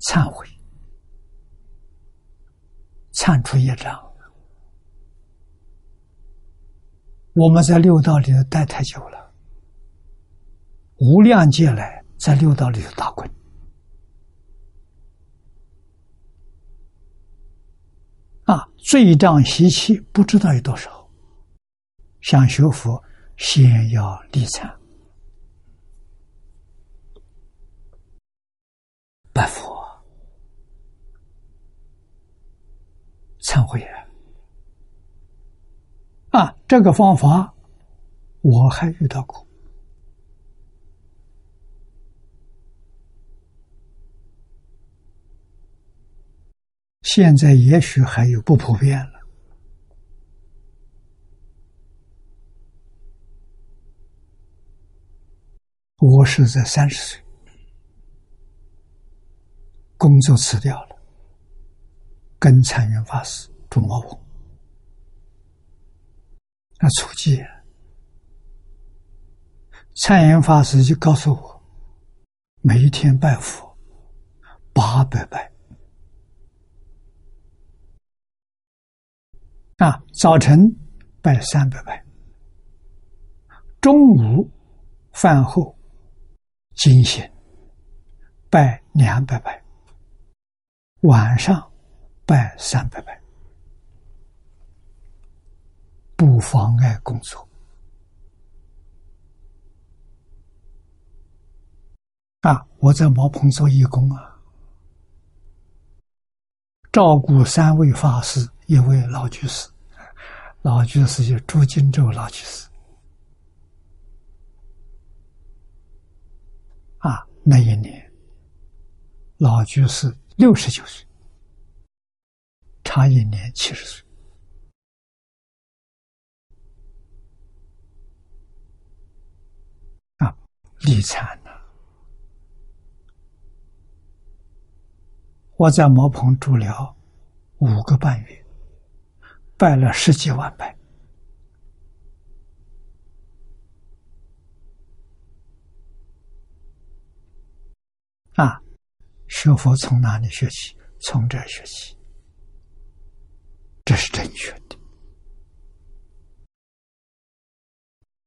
忏悔、忏除业障。我们在六道里头待太久了，无量劫来在六道里头打滚。啊，罪障习气不知道有多少。想学佛，先要立忏，拜佛，忏悔啊！啊，这个方法我还遇到过。现在也许还有不普遍了。我是在三十岁，工作辞掉了，跟禅云法师住茅棚。那初期，禅云法师就告诉我，每一天拜佛八百拜。啊，早晨拜三百拜，中午饭后惊醒拜两百拜，晚上拜三百拜，不妨碍工作。啊，我在茅棚做义工啊，照顾三位法师，一位老居士。老居士就朱金洲老居士啊，那一年老居士六十九岁，差一年七十岁啊，离惨了。我在茅棚住了五个半月。拜了十几万拜啊！学佛从哪里学习？从这学习，这是正确的。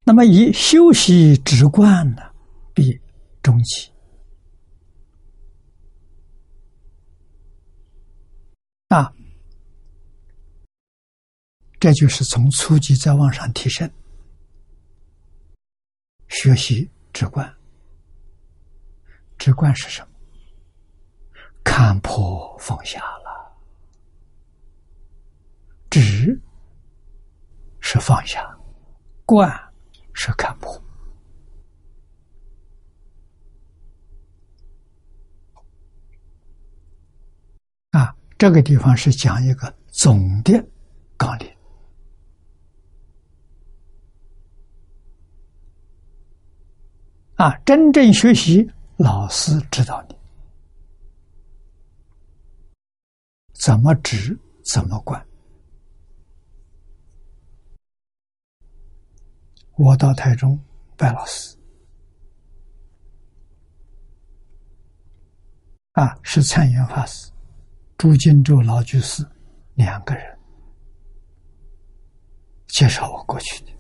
那么，以修习直观呢，必终极。啊，这就是从初级再往上提升，学习直观。直观是什么？看破放下了，直是放下，观是看破。啊，这个地方是讲一个总的纲领。啊，真正学习，老师指导你怎么指，怎么管。我到台中拜老师，啊，是参圆法师、朱金洲老居士两个人介绍我过去的。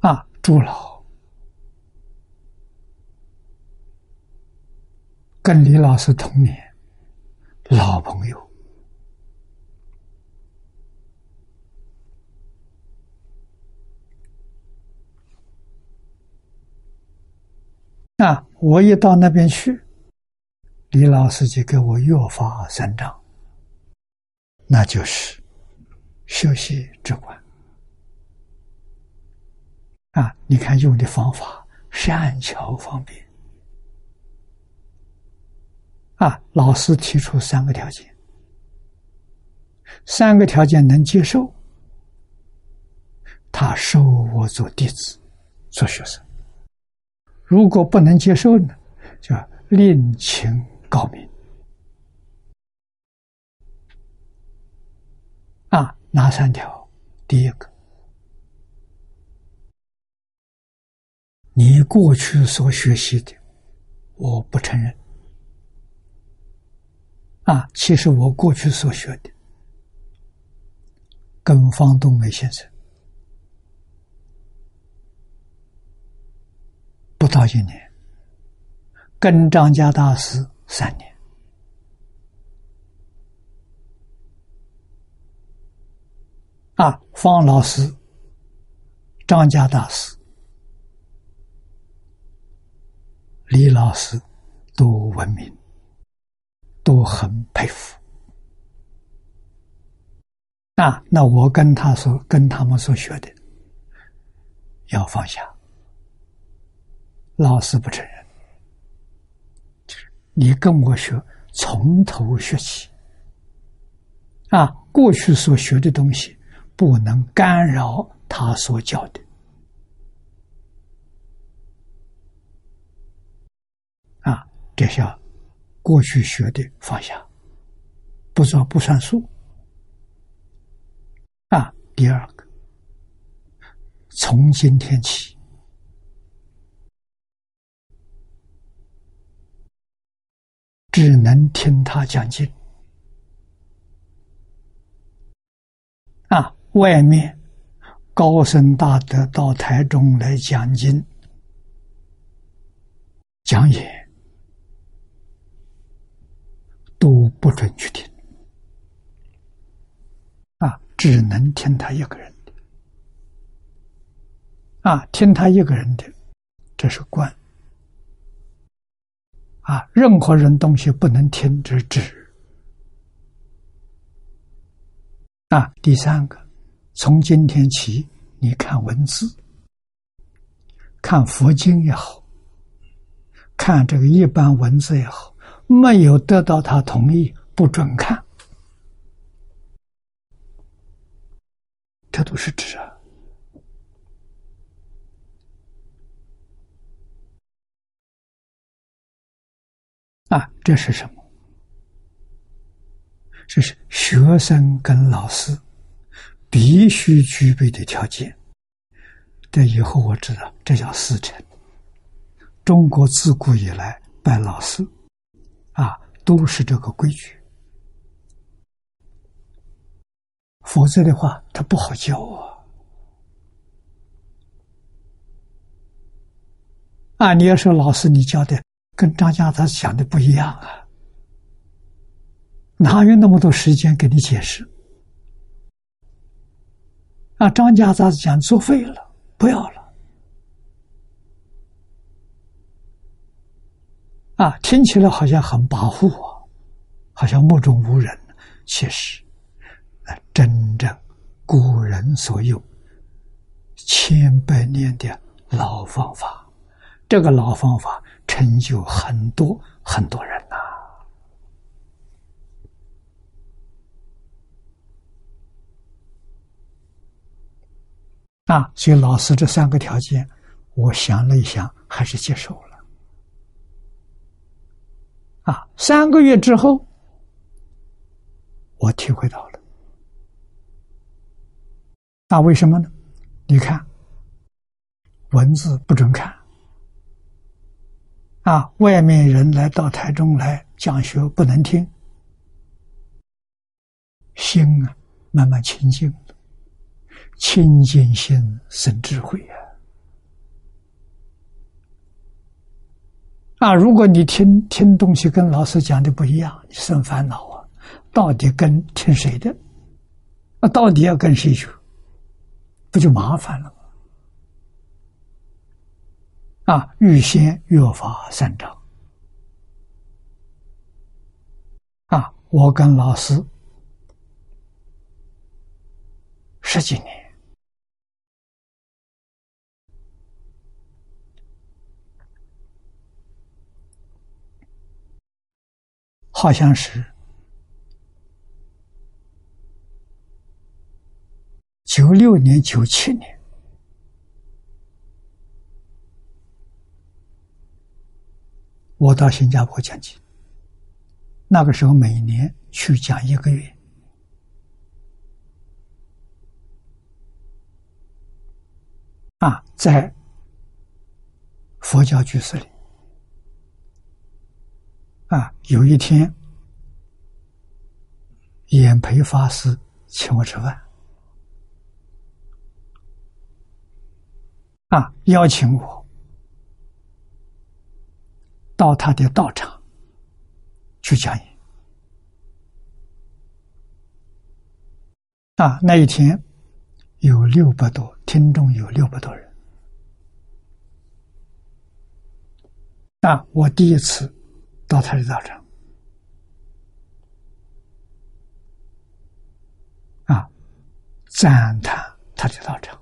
啊，朱老跟李老师同年，老朋友啊！我一到那边去，李老师就给我约法三章，那就是学习直观。啊！你看用的方法善巧方便。啊，老师提出三个条件，三个条件能接受，他收我做弟子，做学生。如果不能接受呢，就另请高明。啊，哪三条？第一个。你过去所学习的，我不承认。啊，其实我过去所学的，跟方东梅先生不到一年，跟张家大师三年，啊，方老师、张家大师。李老师都闻名，都很佩服。啊，那我跟他说，跟他们所学的要放下。老师不承认，就是你跟我学，从头学起。啊，过去所学的东西不能干扰他所教的。啊这下过去学的放下，不做不算数。啊，第二个，从今天起，只能听他讲经。啊，外面高僧大德到台中来讲经、讲演。都不准去听，啊，只能听他一个人的，啊，听他一个人的，这是观，啊，任何人东西不能听，这是指，啊，第三个，从今天起，你看文字，看佛经也好，看这个一般文字也好。没有得到他同意，不准看，这都是纸啊！啊，这是什么？这是学生跟老师必须具备的条件。这以后我知道，这叫师承。中国自古以来拜老师。啊，都是这个规矩，否则的话，他不好教啊。啊，你要说老师，你教的跟张家他讲的不一样啊，哪有那么多时间给你解释？啊，张家杂子讲作废了，不要了。啊，听起来好像很跋扈啊，好像目中无人。其实，真正古人所用千百年的老方法，这个老方法成就很多很多人呐。啊，所以老师这三个条件，我想了一想，还是接受了。啊，三个月之后，我体会到了。那为什么呢？你看，文字不准看。啊，外面人来到台中来讲学不能听，心啊，慢慢清净。清净心生智慧呀！啊，如果你听听东西跟老师讲的不一样，你生烦恼啊！到底跟听谁的？啊，到底要跟谁学？不就麻烦了吗？啊，欲先约法三章。啊，我跟老师十几年。好像是九六年、九七年，我到新加坡讲经。那个时候每年去讲一个月，啊，在佛教居士里。啊，有一天，演培法师请我吃饭，啊，邀请我到他的道场去讲演。啊，那一天有六百多听众，有六百多人。啊，我第一次。到他的道场，啊，赞叹他的道场，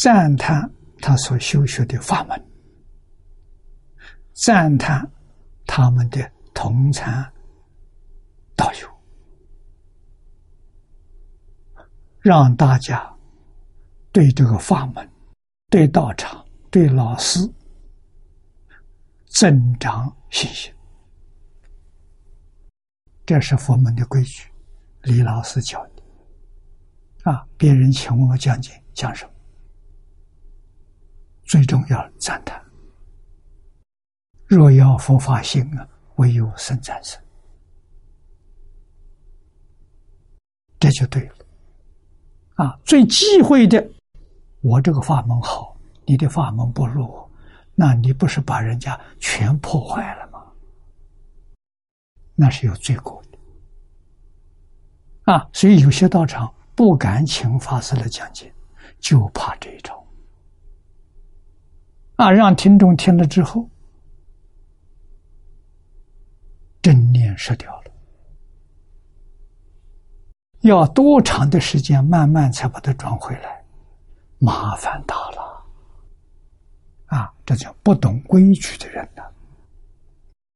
赞叹他所修学的法门，赞叹他们的同参道友，让大家对这个法门、对道场、对老师。增长信心，这是佛门的规矩。李老师教的啊，别人请我们讲解讲什么，最重要赞叹。若要佛法兴啊，唯有僧赞僧，这就对了。啊，最忌讳的，我这个法门好，你的法门不如。那你不是把人家全破坏了吗？那是有罪过的啊！所以有些道场不敢请法师来讲解，就怕这一招啊！让听众听了之后，正念失掉了，要多长的时间慢慢才把它转回来，麻烦大了。啊，这叫不懂规矩的人呢。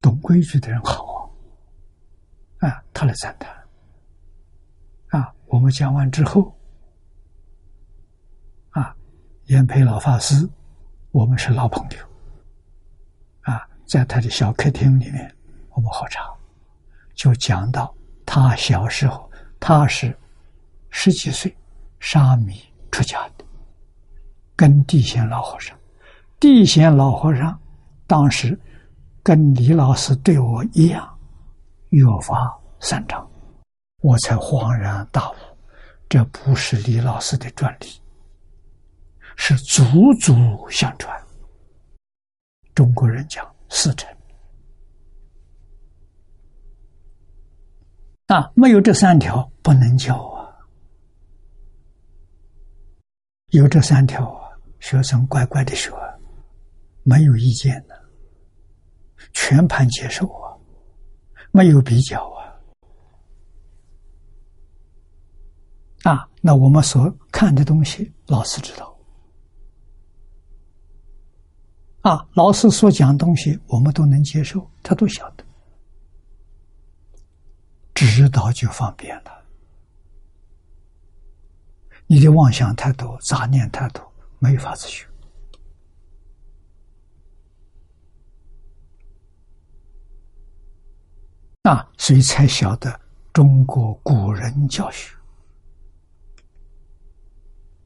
懂规矩的人好啊，他来赞叹。啊，我们讲完之后，啊，延培老法师，我们是老朋友。啊，在他的小客厅里面，我们喝茶，就讲到他小时候，他是十几岁沙弥出家的，跟地仙老和尚。地仙老和尚当时跟李老师对我一样，越发三章，我才恍然大悟，这不是李老师的专利，是祖祖相传。中国人讲四成，啊，没有这三条不能教啊。有这三条啊，学生乖乖的学，没有意见的，全盘接受啊，没有比较啊。啊，那我们所看的东西，老师知道。啊，老师所讲东西，我们都能接受，他都晓得，知道就方便了。你的妄想太多，杂念太多，没法子学。啊，所以才晓得中国古人教学。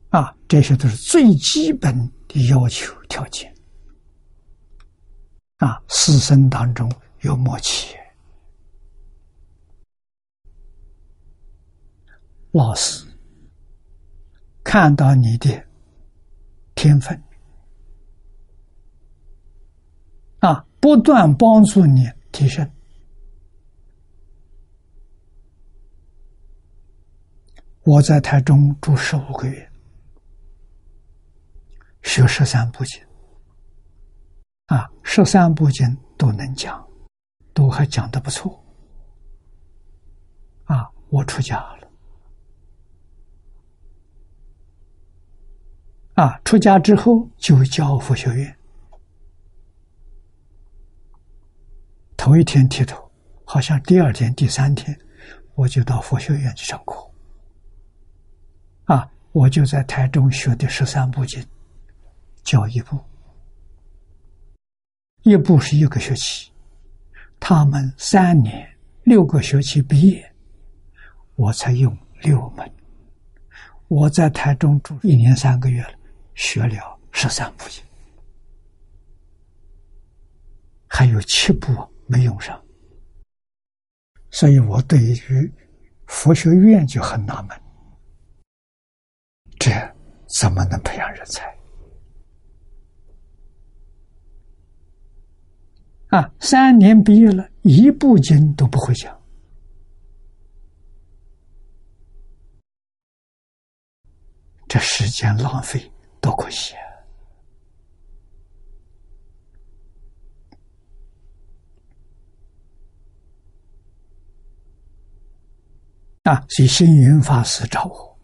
啊，这些都是最基本的要求条件。啊，师生当中有默契，老师看到你的天分，啊，不断帮助你提升。我在台中住十五个月，学十三部经。啊，十三部经都能讲，都还讲的不错。啊，我出家了。啊，出家之后就教佛学院。头一天剃头，好像第二天、第三天，我就到佛学院去上课。啊，我就在台中学的十三部经，教一部。一部是一个学期，他们三年六个学期毕业，我才用六门。我在台中住一年三个月了，学了十三部经，还有七部没用上，所以我对于佛学院就很纳闷，这怎么能培养人才？啊，三年毕业了，一部经都不会讲，这时间浪费多可惜啊！啊，所以星云法师找我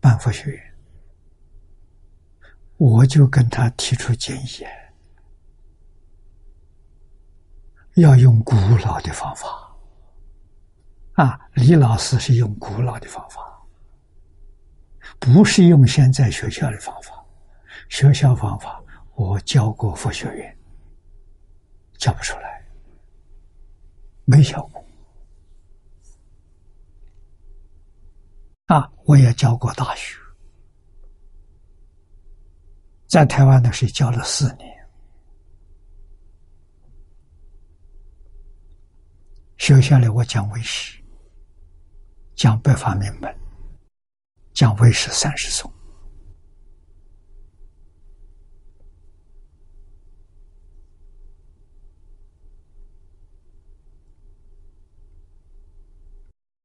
办佛学院，我就跟他提出建议。要用古老的方法，啊，李老师是用古老的方法，不是用现在学校的方法。学校方法我教过佛学院，教不出来，没效果。啊，我也教过大学，在台湾的时候教了四年。学下来，我讲为师，讲百法明门，讲为师三十颂，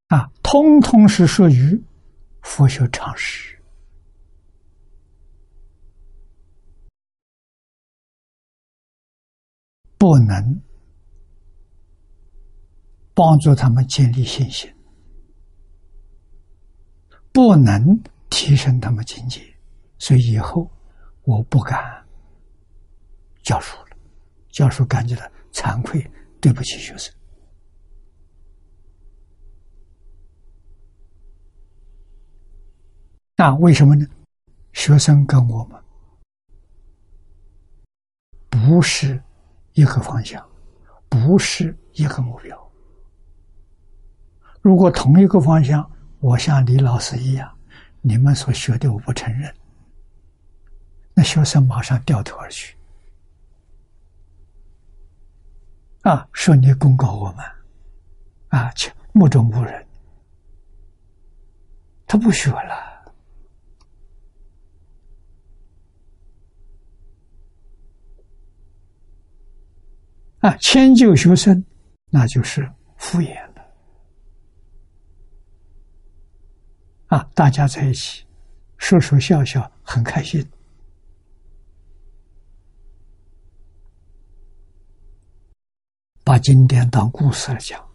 啊，通通是属于佛学常识，不能。帮助他们建立信心，不能提升他们境界，所以以后我不敢教书了。教书感觉到惭愧，对不起学生。那为什么呢？学生跟我们不是一个方向，不是一个目标。如果同一个方向，我像李老师一样，你们所学的我不承认，那学生马上掉头而去，啊，说你公告我们，啊，去目中无人，他不学了，啊，迁就学生，那就是敷衍了。啊，大家在一起说说笑笑，很开心。把经典当故事来讲，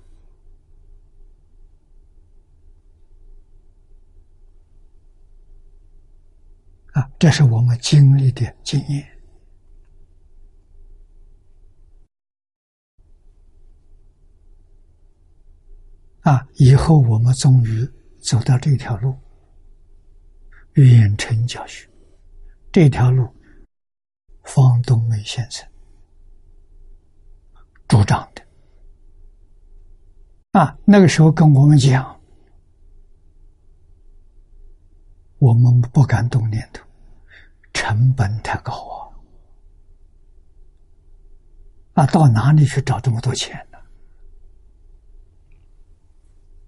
啊，这是我们经历的经验。啊！以后我们终于走到这条路，远程教学这条路，方东梅先生主张的。啊，那个时候跟我们讲，我们不敢动念头，成本太高啊！啊，到哪里去找这么多钱呢？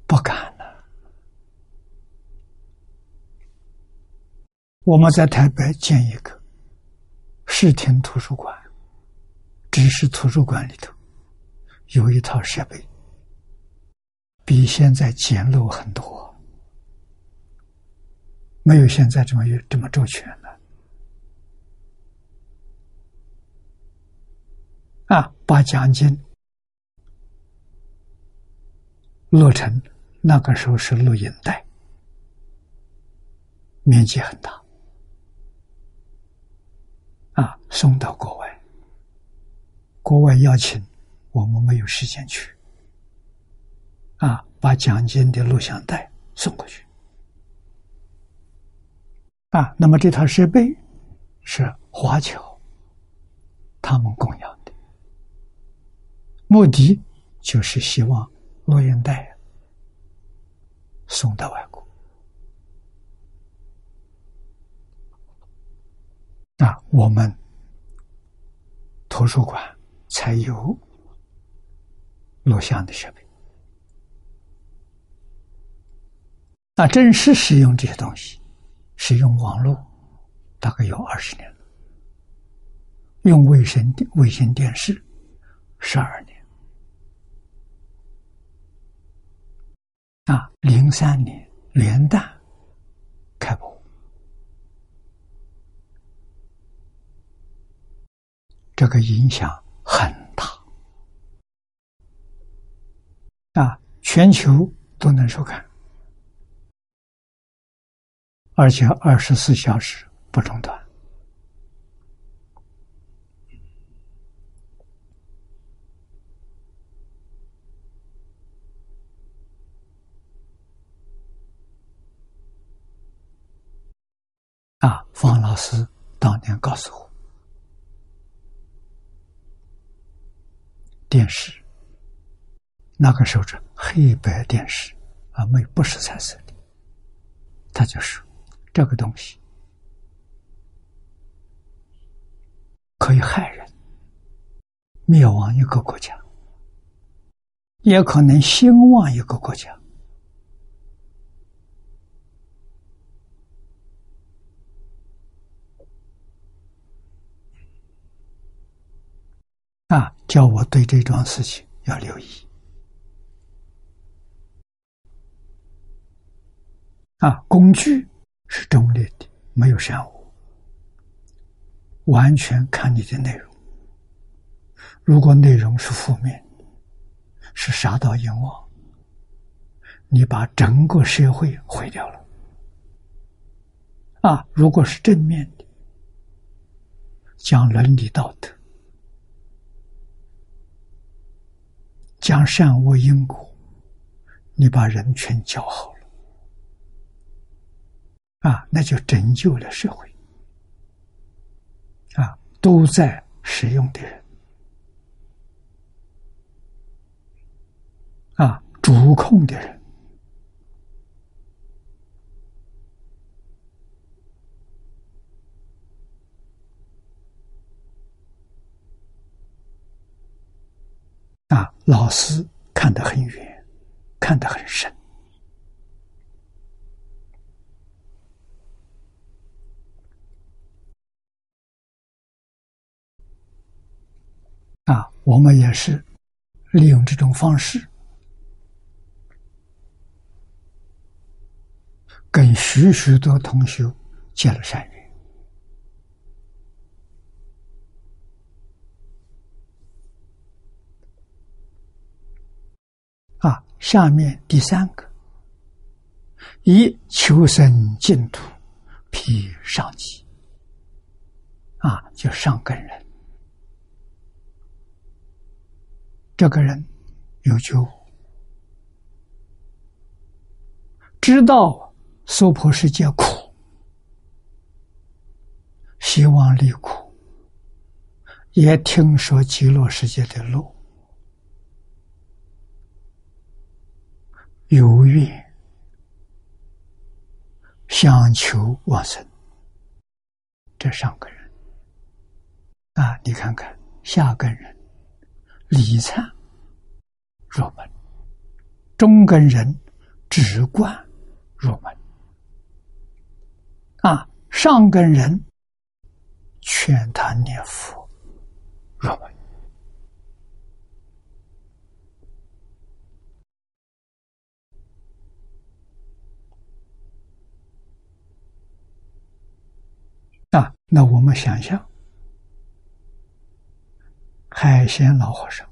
不敢了。我们在台北建一个视听图书馆，只是图书馆里头有一套设备，比现在简陋很多，没有现在这么这么周全了。啊，把奖金落成。那个时候是录音带，面积很大，啊，送到国外，国外邀请我们没有时间去，啊，把奖金的录像带送过去，啊，那么这套设备是华侨他们供养的，目的就是希望录音带。送到外国啊，我们图书馆才有录像的设备。那正式使用这些东西，使用网络大概有二十年了，用卫星卫星电视十二年。啊，零三年元旦开播，这个影响很大啊，全球都能收看，而且二十四小时不中断。啊，方老师当年告诉我，电视那个时候是黑白电视啊，没不是彩色的。他就是，这个东西可以害人，灭亡一个国家，也可能兴旺一个国家。啊，叫我对这桩事情要留意。啊，工具是中立的，没有善恶，完全看你的内容。如果内容是负面，是杀盗淫妄，你把整个社会毁掉了。啊，如果是正面的，讲伦理道德。讲善恶因果，你把人全教好了，啊，那就拯救了社会，啊，都在使用的人，啊，主控的人。啊，老师看得很远，看得很深。啊，我们也是利用这种方式，跟许许多同学结了善缘。啊，下面第三个，以求生净土，辟上级。啊，就上根人，这个人有觉悟，知道娑婆世界苦，希望离苦，也听说极乐世界的路。有愿想求往生，这上根人啊！你看看下根人，理忏入门，中根人直观入门，啊，上根人劝他念佛入门。啊，那我们想想，海鲜老和尚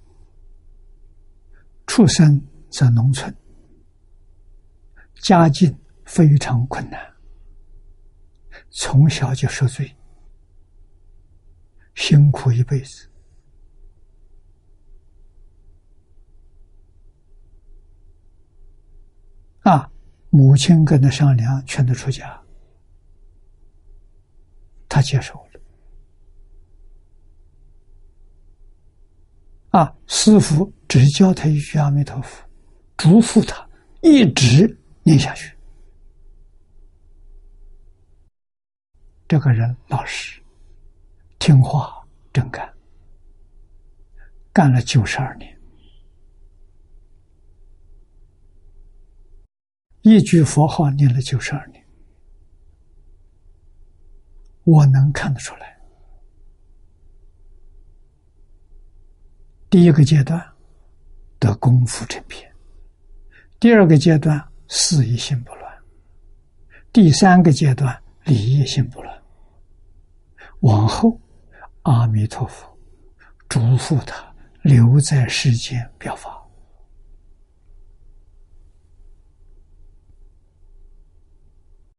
出生在农村，家境非常困难，从小就受罪，辛苦一辈子，啊，母亲跟他商量，劝他出家。他接受了，啊！师傅只教他一句阿弥陀佛，嘱咐他一直念下去。这个人老实、听话、真干，干了九十二年，一句佛号念了九十二年。我能看得出来，第一个阶段的功夫成片，第二个阶段事业心不乱，第三个阶段理业心不乱。往后，阿弥陀佛嘱咐他留在世间表法，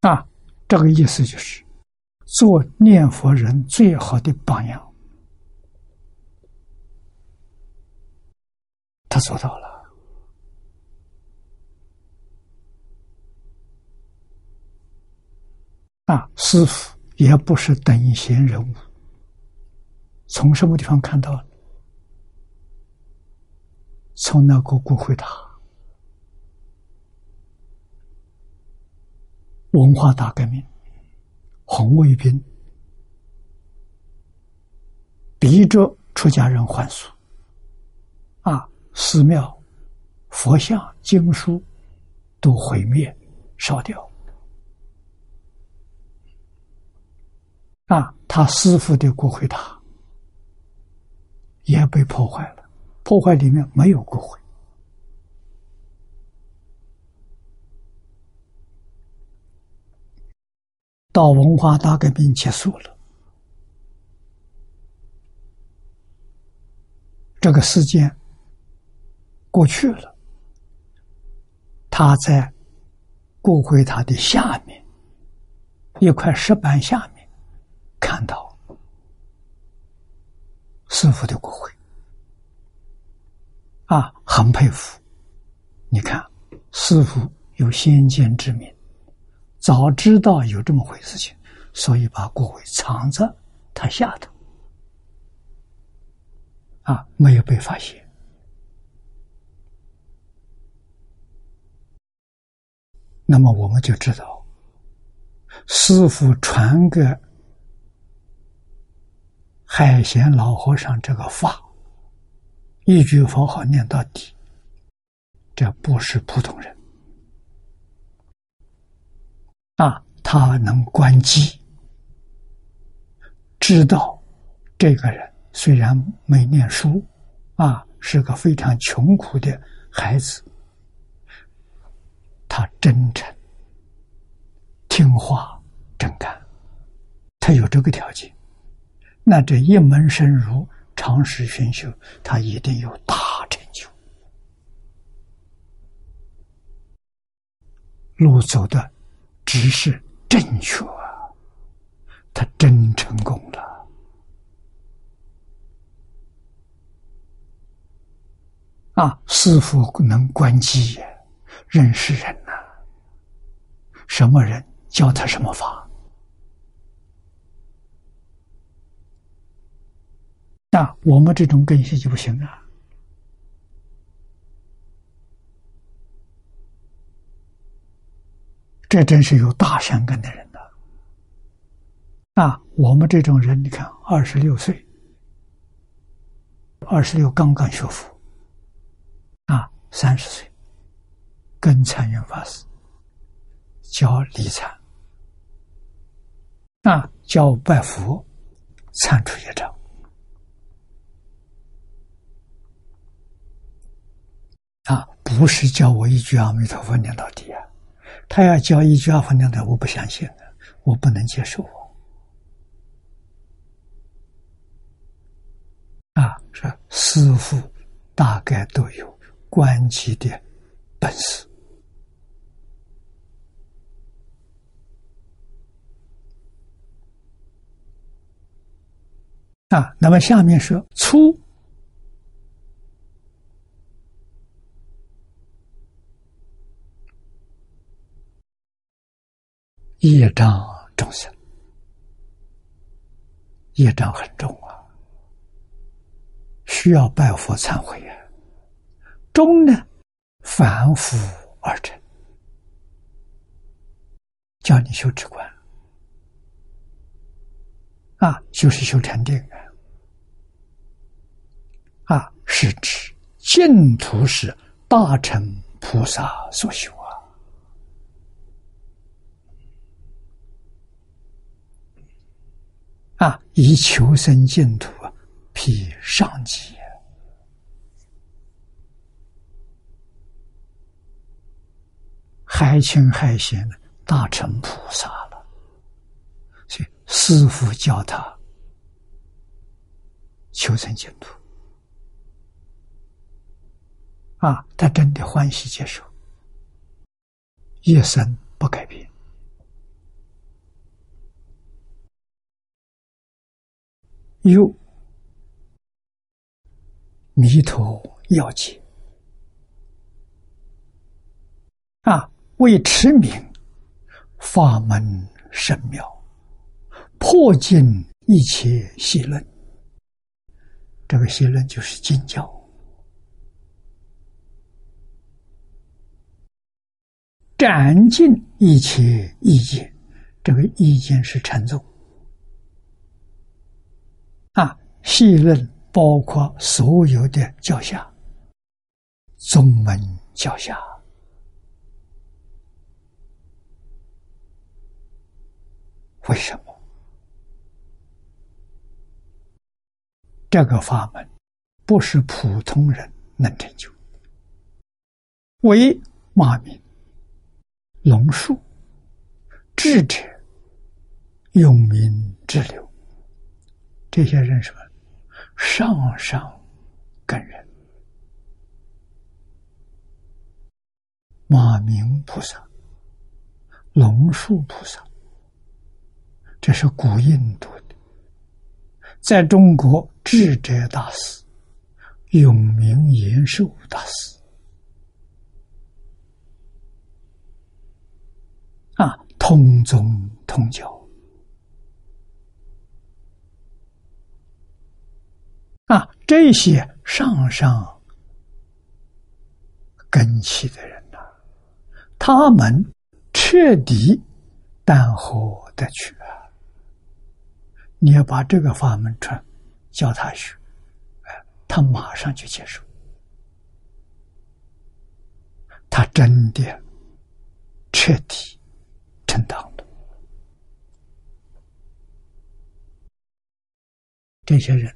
啊，这个意思就是。做念佛人最好的榜样，他做到了。啊，师傅也不是等闲人物。从什么地方看到？从那个骨灰塔，文化大革命。红卫兵。逼着出家人还俗，啊，寺庙、佛像、经书都毁灭、烧掉，啊，他师傅的骨灰塔也被破坏了，破坏里面没有骨灰。到文化大革命结束了，这个事件过去了。他在骨灰塔的下面一块石板下面看到师傅的骨灰，啊，很佩服。你看，师傅有先见之明。早知道有这么回事情，所以把骨灰藏在他下头，啊，没有被发现。那么我们就知道，师傅传给海贤老和尚这个法，一句佛号念到底，这不是普通人。啊，他能关机，知道这个人虽然没念书，啊，是个非常穷苦的孩子，他真诚、听话真干，他有这个条件，那这一门深入、长时熏修，他一定有大成就。路走的只是正确啊，他真成功了啊！师傅能观机，认识人呐，什么人？教他什么法？那我们这种根系就不行啊！这真是有大善根的人呐！啊，我们这种人，你看，二十六岁，二十六刚刚学佛，啊，三十岁跟禅云法师教理禅。啊，教拜佛，参出一张。啊，不是教我一句阿弥陀佛念到底啊！他要教一句阿弥陀佛，我不相信，我不能接受啊！说师傅大概都有关机的本事。啊，那么下面说粗业障众生，业障很重啊，需要拜佛忏悔呀。中呢，反复而成，叫你修止观。啊，就是修禅定。啊，是指净土是大乘菩萨所修。啊！以求生净土，披上级，海清海贤大乘菩萨了，所以师父教他求生净土。啊，他真的欢喜接受，一生不改变，有弥陀要解啊，为持名法门神妙，破尽一切邪论。这个邪论就是经教。斩尽一切意见，这个意见是禅宗啊，细论包括所有的教下，宗门教下，为什么这个法门不是普通人能成就？为马名。龙树智者永明之流，这些人什么？上上根人，马明菩萨、龙树菩萨，这是古印度的，在中国智者大师永明延寿大师。啊，通宗通教啊，这些上上根器的人呐，他们彻底淡厚的去啊！你要把这个法门传，教他学，哎，他马上就接受，他真的彻底。正当的，这些人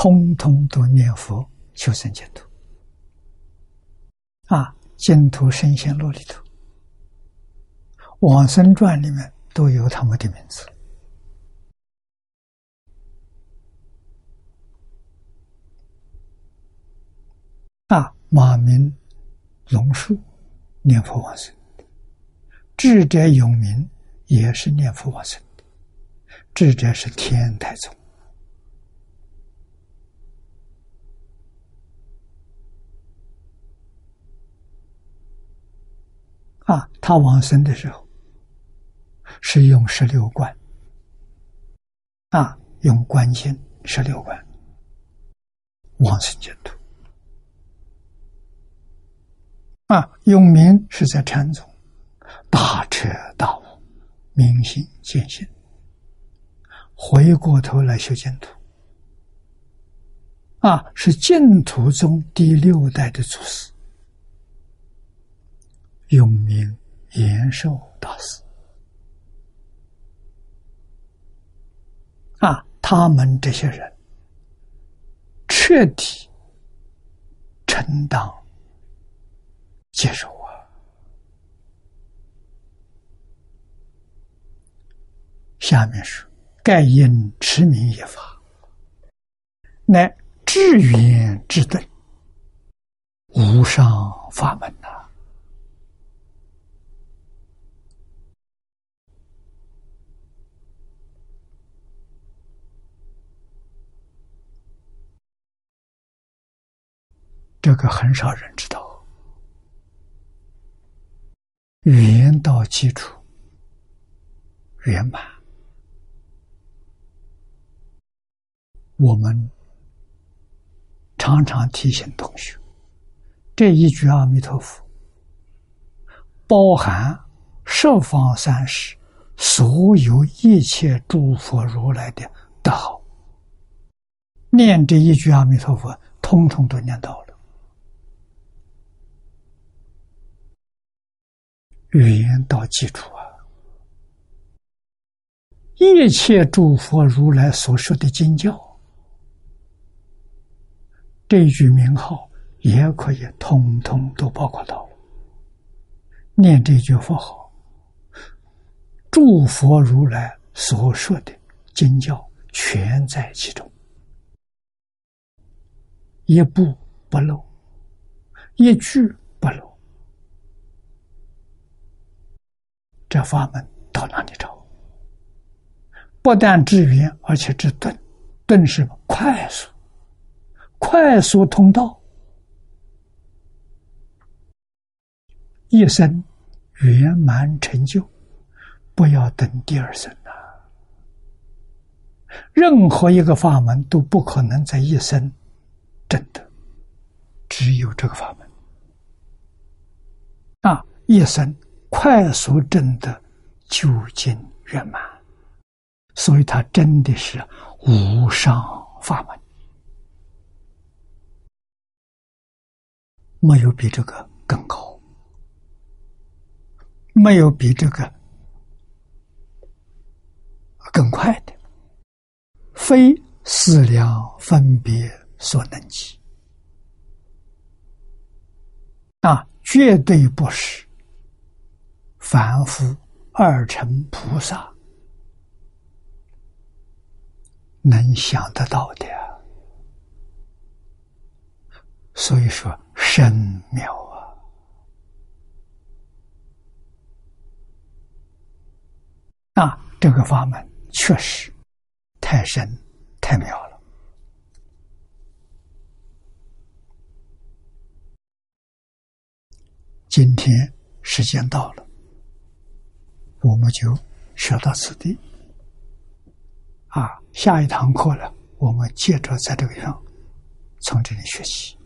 通通都念佛求生净土啊！净土神仙录里头，往生传里面都有他们的名字。啊，马明、龙树念佛往生，智者永明也是念佛往生，智者是天台宗。啊，他往生的时候是用十六观，啊，用观心十六观往生净土。啊，用明是在禅宗大彻大悟，明心见性，回过头来修净土。啊，是净土宗第六代的祖师。永明延寿大师啊，他们这些人彻底承担接受啊。下面是盖因持名一法，乃至圆至顿，无上法门呐。这个很少人知道，语言到基础圆满。我们常常提醒同学，这一句阿弥陀佛，包含十方三世所有一切诸佛如来的德好。念这一句阿弥陀佛，通通都念到了。语言到基础啊！一切诸佛如来所说的经教，这句名号也可以通通都包括到了。念这句佛号，诸佛如来所说的经教全在其中，一步不漏，一句不漏。这法门到哪里找？不但治圆，而且治顿。顿是快速、快速通道，一生圆满成就，不要等第二生啊！任何一个法门都不可能在一生证得，只有这个法门啊！一生。快速证得究竟圆满，所以它真的是无上法门，没有比这个更高，没有比这个更快的，非思量分别所能及，啊，绝对不是。凡夫二乘菩萨能想得到的，所以说深妙啊！啊，这个法门确实太深太妙了。今天时间到了。我们就学到此地，啊，下一堂课呢，我们接着在这个上从这里学习。